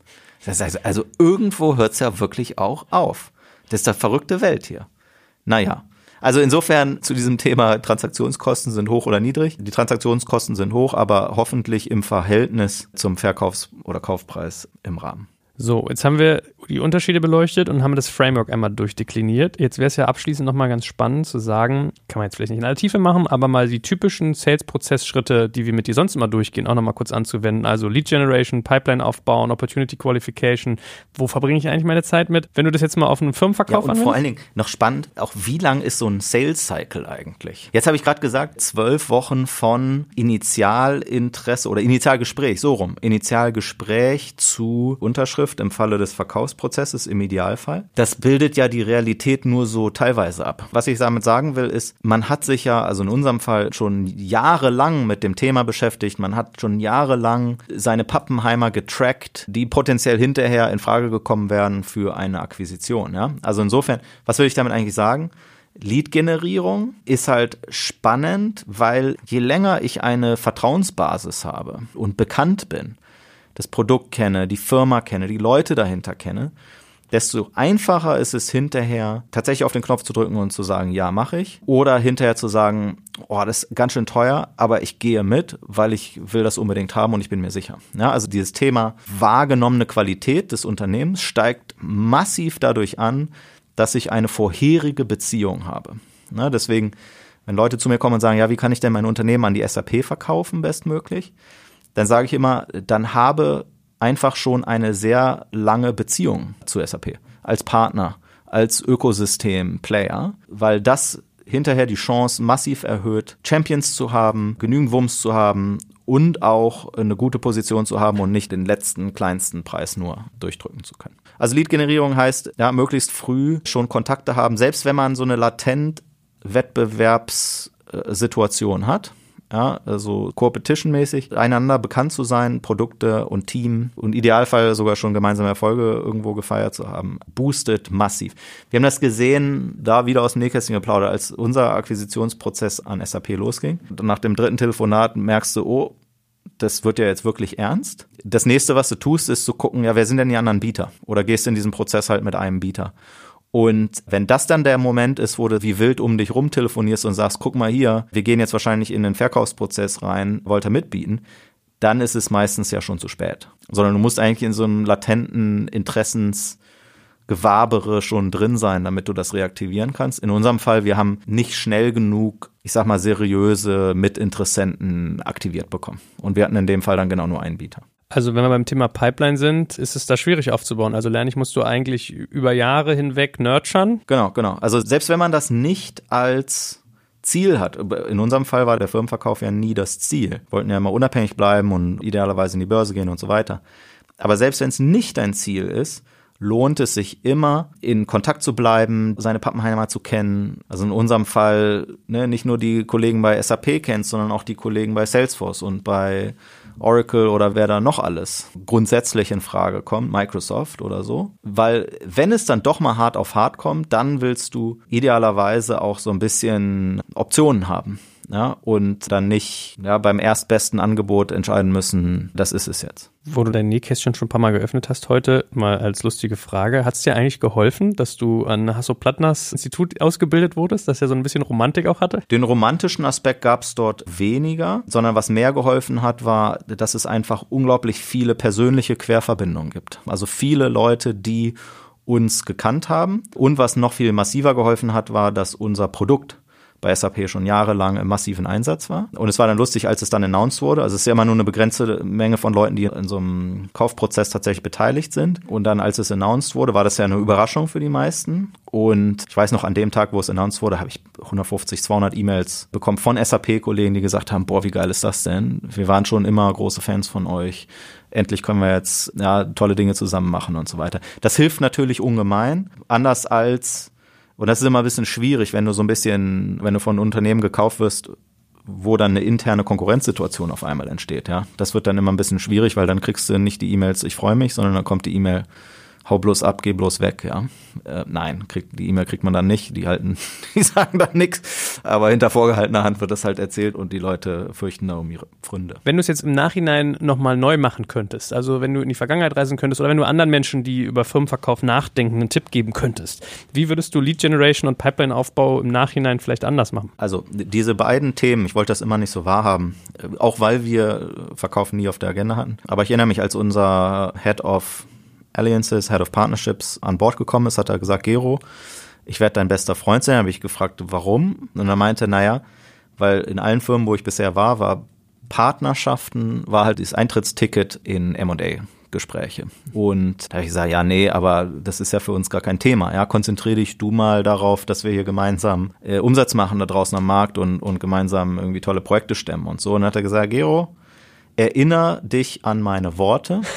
Das heißt, also irgendwo hört es ja wirklich auch auf. Das ist eine verrückte Welt hier. Naja. Also insofern zu diesem Thema Transaktionskosten sind hoch oder niedrig. Die Transaktionskosten sind hoch, aber hoffentlich im Verhältnis zum Verkaufs- oder Kaufpreis im Rahmen. So, jetzt haben wir die Unterschiede beleuchtet und haben das Framework einmal durchdekliniert. Jetzt wäre es ja abschließend nochmal ganz spannend zu sagen, kann man jetzt vielleicht nicht in aller Tiefe machen, aber mal die typischen Sales-Prozessschritte, die wir mit dir sonst immer durchgehen, auch nochmal kurz anzuwenden. Also Lead Generation, Pipeline aufbauen, Opportunity Qualification. Wo verbringe ich eigentlich meine Zeit mit? Wenn du das jetzt mal auf einen Firmenverkauf ja, und vor allen Dingen noch spannend, auch wie lang ist so ein Sales-Cycle eigentlich? Jetzt habe ich gerade gesagt, zwölf Wochen von Initialinteresse oder Initialgespräch, so rum. Initialgespräch zu Unterschrift im Falle des Verkaufsprozesses im Idealfall. Das bildet ja die Realität nur so teilweise ab. Was ich damit sagen will, ist, man hat sich ja, also in unserem Fall schon jahrelang mit dem Thema beschäftigt. Man hat schon jahrelang seine Pappenheimer getrackt, die potenziell hinterher in Frage gekommen wären für eine Akquisition. Ja? Also insofern, was will ich damit eigentlich sagen? Lead-Generierung ist halt spannend, weil je länger ich eine Vertrauensbasis habe und bekannt bin, das Produkt kenne, die Firma kenne, die Leute dahinter kenne, desto einfacher ist es hinterher tatsächlich auf den Knopf zu drücken und zu sagen, ja, mache ich. Oder hinterher zu sagen, oh, das ist ganz schön teuer, aber ich gehe mit, weil ich will das unbedingt haben und ich bin mir sicher. Ja, also dieses Thema wahrgenommene Qualität des Unternehmens steigt massiv dadurch an, dass ich eine vorherige Beziehung habe. Ja, deswegen, wenn Leute zu mir kommen und sagen, ja, wie kann ich denn mein Unternehmen an die SAP verkaufen bestmöglich? Dann sage ich immer, dann habe einfach schon eine sehr lange Beziehung zu SAP als Partner, als Ökosystem-Player, weil das hinterher die Chance massiv erhöht, Champions zu haben, genügend Wumms zu haben und auch eine gute Position zu haben und nicht den letzten kleinsten Preis nur durchdrücken zu können. Also Lead-Generierung heißt, ja, möglichst früh schon Kontakte haben, selbst wenn man so eine latent Wettbewerbssituation hat ja, also Competition-mäßig, einander bekannt zu sein, Produkte und Team und Idealfall sogar schon gemeinsame Erfolge irgendwo gefeiert zu haben, boostet massiv. Wir haben das gesehen, da wieder aus dem Nähkästchen geplaudert, als unser Akquisitionsprozess an SAP losging. Nach dem dritten Telefonat merkst du, oh, das wird ja jetzt wirklich ernst. Das nächste, was du tust, ist zu gucken, ja, wer sind denn die anderen Bieter? Oder gehst in diesen Prozess halt mit einem Bieter? Und wenn das dann der Moment ist, wo du wie wild um dich rum telefonierst und sagst, guck mal hier, wir gehen jetzt wahrscheinlich in den Verkaufsprozess rein, wollt ihr mitbieten, dann ist es meistens ja schon zu spät. Sondern du musst eigentlich in so einem latenten Interessensgewabere schon drin sein, damit du das reaktivieren kannst. In unserem Fall, wir haben nicht schnell genug, ich sag mal, seriöse Mitinteressenten aktiviert bekommen. Und wir hatten in dem Fall dann genau nur einen Bieter. Also wenn wir beim Thema Pipeline sind, ist es da schwierig aufzubauen. Also lerne ich musst du eigentlich über Jahre hinweg nurturen. Genau, genau. Also selbst wenn man das nicht als Ziel hat. In unserem Fall war der Firmenverkauf ja nie das Ziel. Wollten ja immer unabhängig bleiben und idealerweise in die Börse gehen und so weiter. Aber selbst wenn es nicht dein Ziel ist, lohnt es sich immer, in Kontakt zu bleiben, seine Pappenheimer zu kennen. Also in unserem Fall ne, nicht nur die Kollegen bei SAP kennst, sondern auch die Kollegen bei Salesforce und bei Oracle oder wer da noch alles grundsätzlich in Frage kommt, Microsoft oder so. Weil wenn es dann doch mal hart auf hart kommt, dann willst du idealerweise auch so ein bisschen Optionen haben ja, und dann nicht ja, beim erstbesten Angebot entscheiden müssen, das ist es jetzt. Wo du dein Nähkästchen schon ein paar Mal geöffnet hast heute, mal als lustige Frage, hat es dir eigentlich geholfen, dass du an Hasso-Plattners Institut ausgebildet wurdest, dass er so ein bisschen Romantik auch hatte? Den romantischen Aspekt gab es dort weniger, sondern was mehr geholfen hat, war, dass es einfach unglaublich viele persönliche Querverbindungen gibt. Also viele Leute, die uns gekannt haben. Und was noch viel massiver geholfen hat, war, dass unser Produkt bei SAP schon jahrelang im massiven Einsatz war. Und es war dann lustig, als es dann announced wurde. Also es ist ja immer nur eine begrenzte Menge von Leuten, die in so einem Kaufprozess tatsächlich beteiligt sind. Und dann, als es announced wurde, war das ja eine Überraschung für die meisten. Und ich weiß noch, an dem Tag, wo es announced wurde, habe ich 150, 200 E-Mails bekommen von SAP-Kollegen, die gesagt haben, boah, wie geil ist das denn? Wir waren schon immer große Fans von euch endlich können wir jetzt ja, tolle Dinge zusammen machen und so weiter. Das hilft natürlich ungemein, anders als und das ist immer ein bisschen schwierig, wenn du so ein bisschen, wenn du von einem Unternehmen gekauft wirst, wo dann eine interne Konkurrenzsituation auf einmal entsteht, ja. Das wird dann immer ein bisschen schwierig, weil dann kriegst du nicht die E-Mails, ich freue mich, sondern dann kommt die E-Mail, hau bloß ab, geh bloß weg, ja. Äh, nein, krieg, die E-Mail kriegt man dann nicht, die halten, [laughs] die sagen dann nichts, aber hinter vorgehaltener Hand wird das halt erzählt und die Leute fürchten da um ihre Pfründe. Wenn du es jetzt im Nachhinein nochmal neu machen könntest, also wenn du in die Vergangenheit reisen könntest oder wenn du anderen Menschen, die über Firmenverkauf nachdenken, einen Tipp geben könntest, wie würdest du Lead Generation und Pipeline-Aufbau im Nachhinein vielleicht anders machen? Also diese beiden Themen, ich wollte das immer nicht so wahrhaben, auch weil wir Verkauf nie auf der Agenda hatten, aber ich erinnere mich, als unser Head of Alliances, Head of Partnerships an Bord gekommen ist, hat er gesagt, Gero, ich werde dein bester Freund sein. Habe ich gefragt, warum? Und er meinte, naja, weil in allen Firmen, wo ich bisher war, war Partnerschaften, war halt das Eintrittsticket in M&A. Gespräche. Und da habe ich gesagt, ja, nee, aber das ist ja für uns gar kein Thema. Ja, konzentriere dich du mal darauf, dass wir hier gemeinsam äh, Umsatz machen da draußen am Markt und, und gemeinsam irgendwie tolle Projekte stemmen und so. Und dann hat er gesagt, Gero, erinnere dich an meine Worte. [laughs]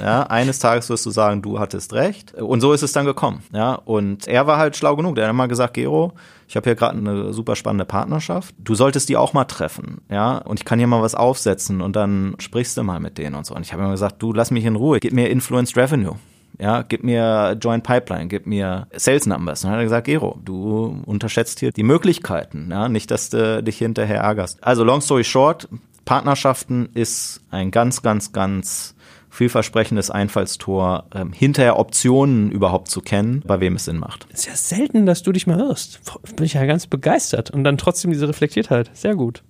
Ja, eines Tages wirst du sagen, du hattest recht. Und so ist es dann gekommen. Ja, und er war halt schlau genug. Der hat immer gesagt, Gero, ich habe hier gerade eine super spannende Partnerschaft. Du solltest die auch mal treffen. Ja, und ich kann hier mal was aufsetzen und dann sprichst du mal mit denen und so. Und ich habe immer gesagt, du lass mich in Ruhe. Gib mir Influenced Revenue. Ja, gib mir Joint Pipeline, gib mir Sales Numbers. Und dann hat er gesagt, Gero, du unterschätzt hier die Möglichkeiten, ja, nicht, dass du dich hinterher ärgerst. Also long story short, Partnerschaften ist ein ganz, ganz, ganz vielversprechendes Einfallstor, ähm, hinterher Optionen überhaupt zu kennen, bei wem es Sinn macht. ist ja selten, dass du dich mal hörst. Bin ich ja ganz begeistert. Und dann trotzdem diese Reflektiertheit. Sehr gut.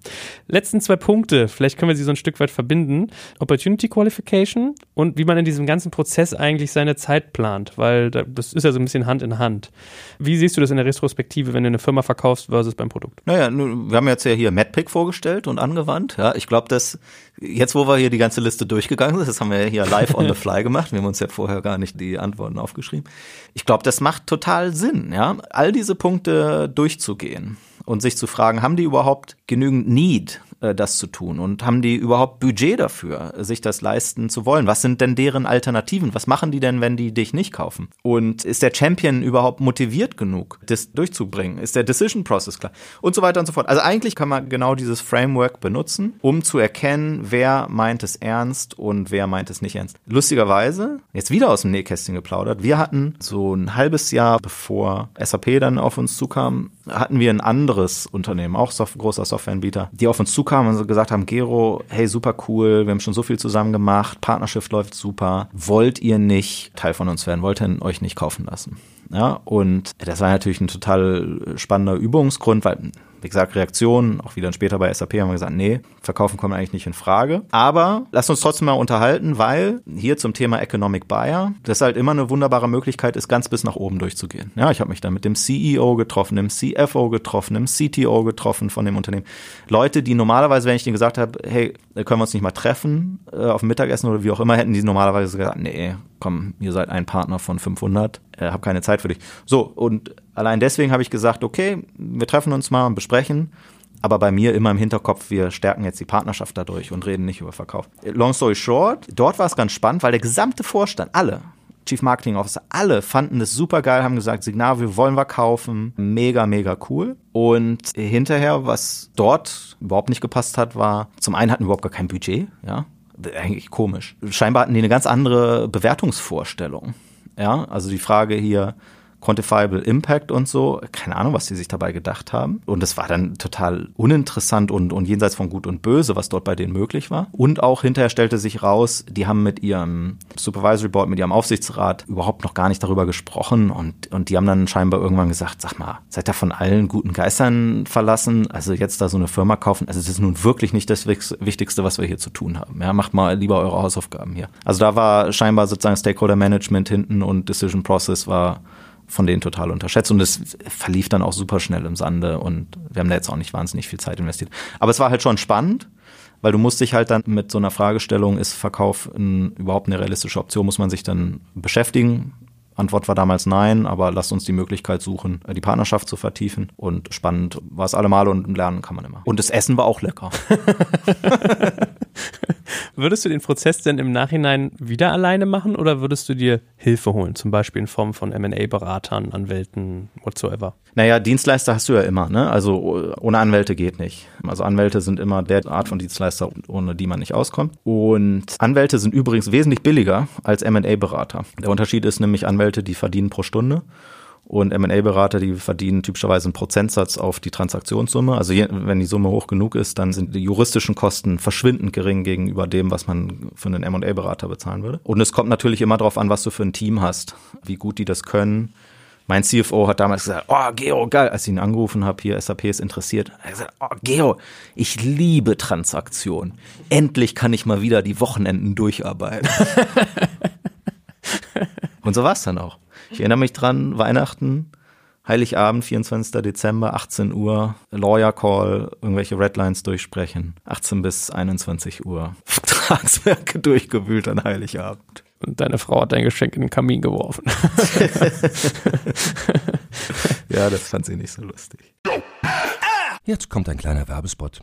Letzten zwei Punkte. Vielleicht können wir sie so ein Stück weit verbinden. Opportunity Qualification und wie man in diesem ganzen Prozess eigentlich seine Zeit plant. Weil das ist ja so ein bisschen Hand in Hand. Wie siehst du das in der Retrospektive, wenn du eine Firma verkaufst versus beim Produkt? Naja, wir haben jetzt ja hier MadPick vorgestellt und angewandt. Ja, ich glaube, dass jetzt, wo wir hier die ganze Liste durchgegangen sind, das haben wir ja hier live on the [laughs] fly gemacht. Wir haben uns ja vorher gar nicht die Antworten aufgeschrieben. Ich glaube, das macht total Sinn, ja, all diese Punkte durchzugehen und sich zu fragen, haben die überhaupt genügend Need äh, das zu tun? Und haben die überhaupt Budget dafür, sich das leisten zu wollen? Was sind denn deren Alternativen? Was machen die denn, wenn die dich nicht kaufen? Und ist der Champion überhaupt motiviert genug, das durchzubringen? Ist der Decision Process klar? Und so weiter und so fort. Also eigentlich kann man genau dieses Framework benutzen, um zu erkennen, wer meint es ernst und wer meint es nicht ernst. Lustigerweise, jetzt wieder aus dem Nähkästchen geplaudert, wir hatten so ein halbes Jahr bevor SAP dann auf uns zukam, hatten wir ein anderes Unternehmen, auch großer Softwareanbieter, die auf uns zukamen und gesagt haben, Gero, hey, super cool, wir haben schon so viel zusammen gemacht, Partnerschaft läuft super, wollt ihr nicht Teil von uns werden, wollt ihr euch nicht kaufen lassen? Ja, und das war natürlich ein total spannender Übungsgrund, weil wie gesagt, Reaktionen, auch wieder später bei SAP haben wir gesagt, nee, verkaufen kommt eigentlich nicht in Frage. Aber lass uns trotzdem mal unterhalten, weil hier zum Thema Economic Buyer, das halt immer eine wunderbare Möglichkeit ist, ganz bis nach oben durchzugehen. Ja, ich habe mich da mit dem CEO getroffen, dem CFO getroffen, dem CTO getroffen von dem Unternehmen. Leute, die normalerweise, wenn ich denen gesagt habe, hey, können wir uns nicht mal treffen äh, auf dem Mittagessen oder wie auch immer, hätten die normalerweise gesagt, nee, komm, ihr seid ein Partner von 500, äh, hab keine Zeit für dich. So, und allein deswegen habe ich gesagt, okay, wir treffen uns mal und besprechen. Aber bei mir immer im Hinterkopf, wir stärken jetzt die Partnerschaft dadurch und reden nicht über Verkauf. Long story short, dort war es ganz spannend, weil der gesamte Vorstand, alle, Chief Marketing Officer, alle fanden das super geil, haben gesagt, wollen wir kaufen. Mega, mega cool. Und hinterher, was dort überhaupt nicht gepasst hat, war, zum einen hatten wir überhaupt gar kein Budget, ja. Eigentlich komisch. Scheinbar hatten die eine ganz andere Bewertungsvorstellung. Ja, also die Frage hier, Quantifiable Impact und so. Keine Ahnung, was die sich dabei gedacht haben. Und es war dann total uninteressant und, und jenseits von Gut und Böse, was dort bei denen möglich war. Und auch hinterher stellte sich raus, die haben mit ihrem Supervisory Board, mit ihrem Aufsichtsrat überhaupt noch gar nicht darüber gesprochen. Und, und die haben dann scheinbar irgendwann gesagt, sag mal, seid ihr von allen guten Geistern verlassen? Also jetzt da so eine Firma kaufen, also das ist nun wirklich nicht das Wichtigste, was wir hier zu tun haben. Ja, macht mal lieber eure Hausaufgaben hier. Also da war scheinbar sozusagen Stakeholder Management hinten und Decision Process war von denen total unterschätzt und es verlief dann auch super schnell im Sande und wir haben da jetzt auch nicht wahnsinnig viel Zeit investiert. Aber es war halt schon spannend, weil du musst dich halt dann mit so einer Fragestellung, ist Verkauf ein, überhaupt eine realistische Option, muss man sich dann beschäftigen. Antwort war damals nein, aber lasst uns die Möglichkeit suchen, die Partnerschaft zu vertiefen. Und spannend war es allemal und lernen kann man immer. Und das Essen war auch lecker. [laughs] würdest du den Prozess denn im Nachhinein wieder alleine machen oder würdest du dir Hilfe holen, zum Beispiel in Form von M&A-Beratern, Anwälten, whatsoever? Naja, Dienstleister hast du ja immer, ne? Also ohne Anwälte geht nicht. Also Anwälte sind immer der Art von Dienstleister, ohne die man nicht auskommt. Und Anwälte sind übrigens wesentlich billiger als M&A-Berater. Der Unterschied ist nämlich Anwälte, die verdienen pro Stunde und M&A-Berater, die verdienen typischerweise einen Prozentsatz auf die Transaktionssumme. Also je, wenn die Summe hoch genug ist, dann sind die juristischen Kosten verschwindend gering gegenüber dem, was man für einen M&A-Berater bezahlen würde. Und es kommt natürlich immer darauf an, was du für ein Team hast, wie gut die das können. Mein CFO hat damals gesagt, oh, Gero, geil, als ich ihn angerufen habe, hier SAP ist interessiert. Er hat gesagt, oh, Gero, ich liebe Transaktionen. Endlich kann ich mal wieder die Wochenenden durcharbeiten. [laughs] Und so war es dann auch. Ich erinnere mich dran, Weihnachten, Heiligabend, 24. Dezember, 18 Uhr, Lawyer Call, irgendwelche Redlines durchsprechen. 18 bis 21 Uhr. [laughs] Vertragswerke durchgewühlt an Heiligabend. Und deine Frau hat dein Geschenk in den Kamin geworfen. [laughs] ja, das fand sie nicht so lustig. Jetzt kommt ein kleiner Werbespot.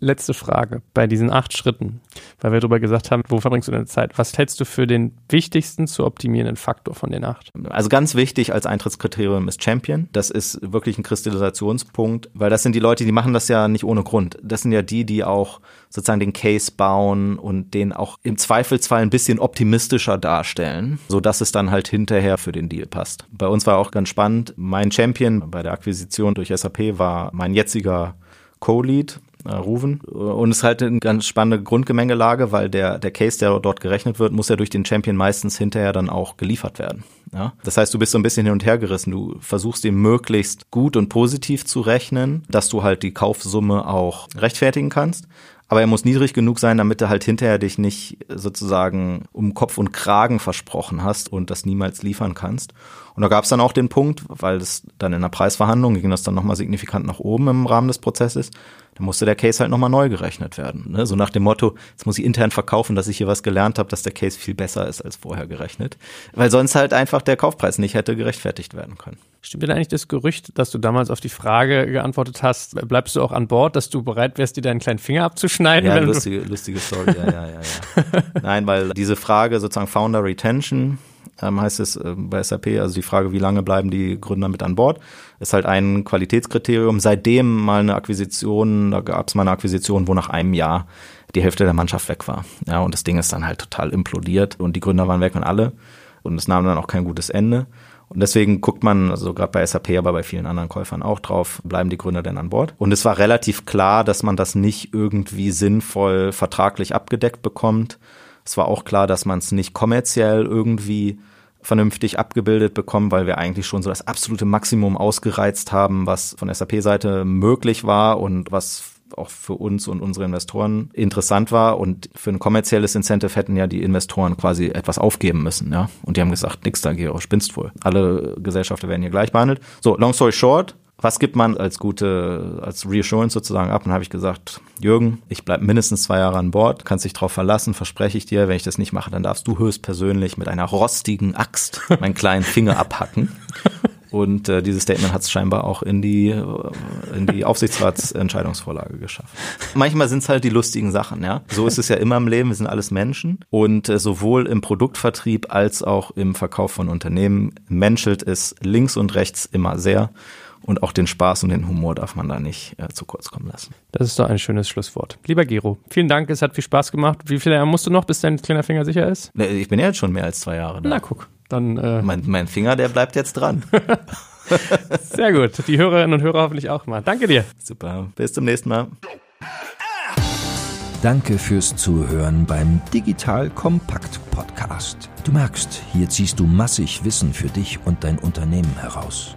Letzte Frage bei diesen acht Schritten, weil wir darüber gesagt haben, wo verbringst du deine Zeit? Was hältst du für den wichtigsten zu optimierenden Faktor von den acht? Also ganz wichtig als Eintrittskriterium ist Champion. Das ist wirklich ein Kristallisationspunkt, weil das sind die Leute, die machen das ja nicht ohne Grund. Das sind ja die, die auch sozusagen den Case bauen und den auch im Zweifelsfall ein bisschen optimistischer darstellen, so dass es dann halt hinterher für den Deal passt. Bei uns war auch ganz spannend. Mein Champion bei der Akquisition durch SAP war mein jetziger Co-Lead äh, Ruven. Und es ist halt eine ganz spannende Grundgemengelage, weil der, der Case, der dort gerechnet wird, muss ja durch den Champion meistens hinterher dann auch geliefert werden. Ja? Das heißt, du bist so ein bisschen hin und her gerissen. Du versuchst ihn möglichst gut und positiv zu rechnen, dass du halt die Kaufsumme auch rechtfertigen kannst. Aber er muss niedrig genug sein, damit du halt hinterher dich nicht sozusagen um Kopf und Kragen versprochen hast und das niemals liefern kannst. Und da gab es dann auch den Punkt, weil es dann in der Preisverhandlung ging das dann nochmal signifikant nach oben im Rahmen des Prozesses, da musste der Case halt nochmal neu gerechnet werden. Ne? So nach dem Motto, jetzt muss ich intern verkaufen, dass ich hier was gelernt habe, dass der Case viel besser ist als vorher gerechnet. Weil sonst halt einfach der Kaufpreis nicht hätte gerechtfertigt werden können. Stimmt denn eigentlich das Gerücht, dass du damals auf die Frage geantwortet hast, bleibst du auch an Bord, dass du bereit wärst, dir deinen kleinen Finger abzuschneiden? Ja, lustige, lustige Story, ja, ja, ja, ja. [laughs] Nein, weil diese Frage sozusagen Founder Retention, ähm, heißt es äh, bei SAP, also die Frage, wie lange bleiben die Gründer mit an Bord, ist halt ein Qualitätskriterium. Seitdem mal eine Akquisition, da gab es mal eine Akquisition, wo nach einem Jahr die Hälfte der Mannschaft weg war. Ja, und das Ding ist dann halt total implodiert und die Gründer waren weg und alle. Und es nahm dann auch kein gutes Ende. Und deswegen guckt man, also gerade bei SAP, aber bei vielen anderen Käufern auch drauf, bleiben die Gründer denn an Bord? Und es war relativ klar, dass man das nicht irgendwie sinnvoll vertraglich abgedeckt bekommt. Es war auch klar, dass man es nicht kommerziell irgendwie vernünftig abgebildet bekommen, weil wir eigentlich schon so das absolute Maximum ausgereizt haben, was von SAP-Seite möglich war und was auch für uns und unsere Investoren interessant war. Und für ein kommerzielles Incentive hätten ja die Investoren quasi etwas aufgeben müssen. Ja? Und die haben gesagt, nix da, Gero, spinnst wohl. Alle Gesellschaften werden hier gleich behandelt. So, long story short, was gibt man als gute, als Reassurance sozusagen ab? Dann habe ich gesagt, Jürgen, ich bleibe mindestens zwei Jahre an Bord, kannst dich drauf verlassen, verspreche ich dir. Wenn ich das nicht mache, dann darfst du höchstpersönlich mit einer rostigen Axt [laughs] meinen kleinen Finger abhacken. Und äh, dieses Statement hat es scheinbar auch in die, äh, in die Aufsichtsratsentscheidungsvorlage geschafft. Manchmal sind es halt die lustigen Sachen, ja. So ist es ja immer im Leben, wir sind alles Menschen. Und äh, sowohl im Produktvertrieb als auch im Verkauf von Unternehmen menschelt es links und rechts immer sehr. Und auch den Spaß und den Humor darf man da nicht äh, zu kurz kommen lassen. Das ist doch ein schönes Schlusswort. Lieber Gero, vielen Dank, es hat viel Spaß gemacht. Wie viele Jahre musst du noch, bis dein kleiner Finger sicher ist? Ich bin ja jetzt schon mehr als zwei Jahre da. Na guck, dann. Äh mein, mein Finger, der bleibt jetzt dran. [laughs] Sehr gut. Die Hörerinnen und Hörer hoffentlich auch mal. Danke dir. Super. Bis zum nächsten Mal. Danke fürs Zuhören beim Digital Kompakt Podcast. Du merkst, hier ziehst du massig Wissen für dich und dein Unternehmen heraus.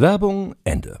Werbung Ende.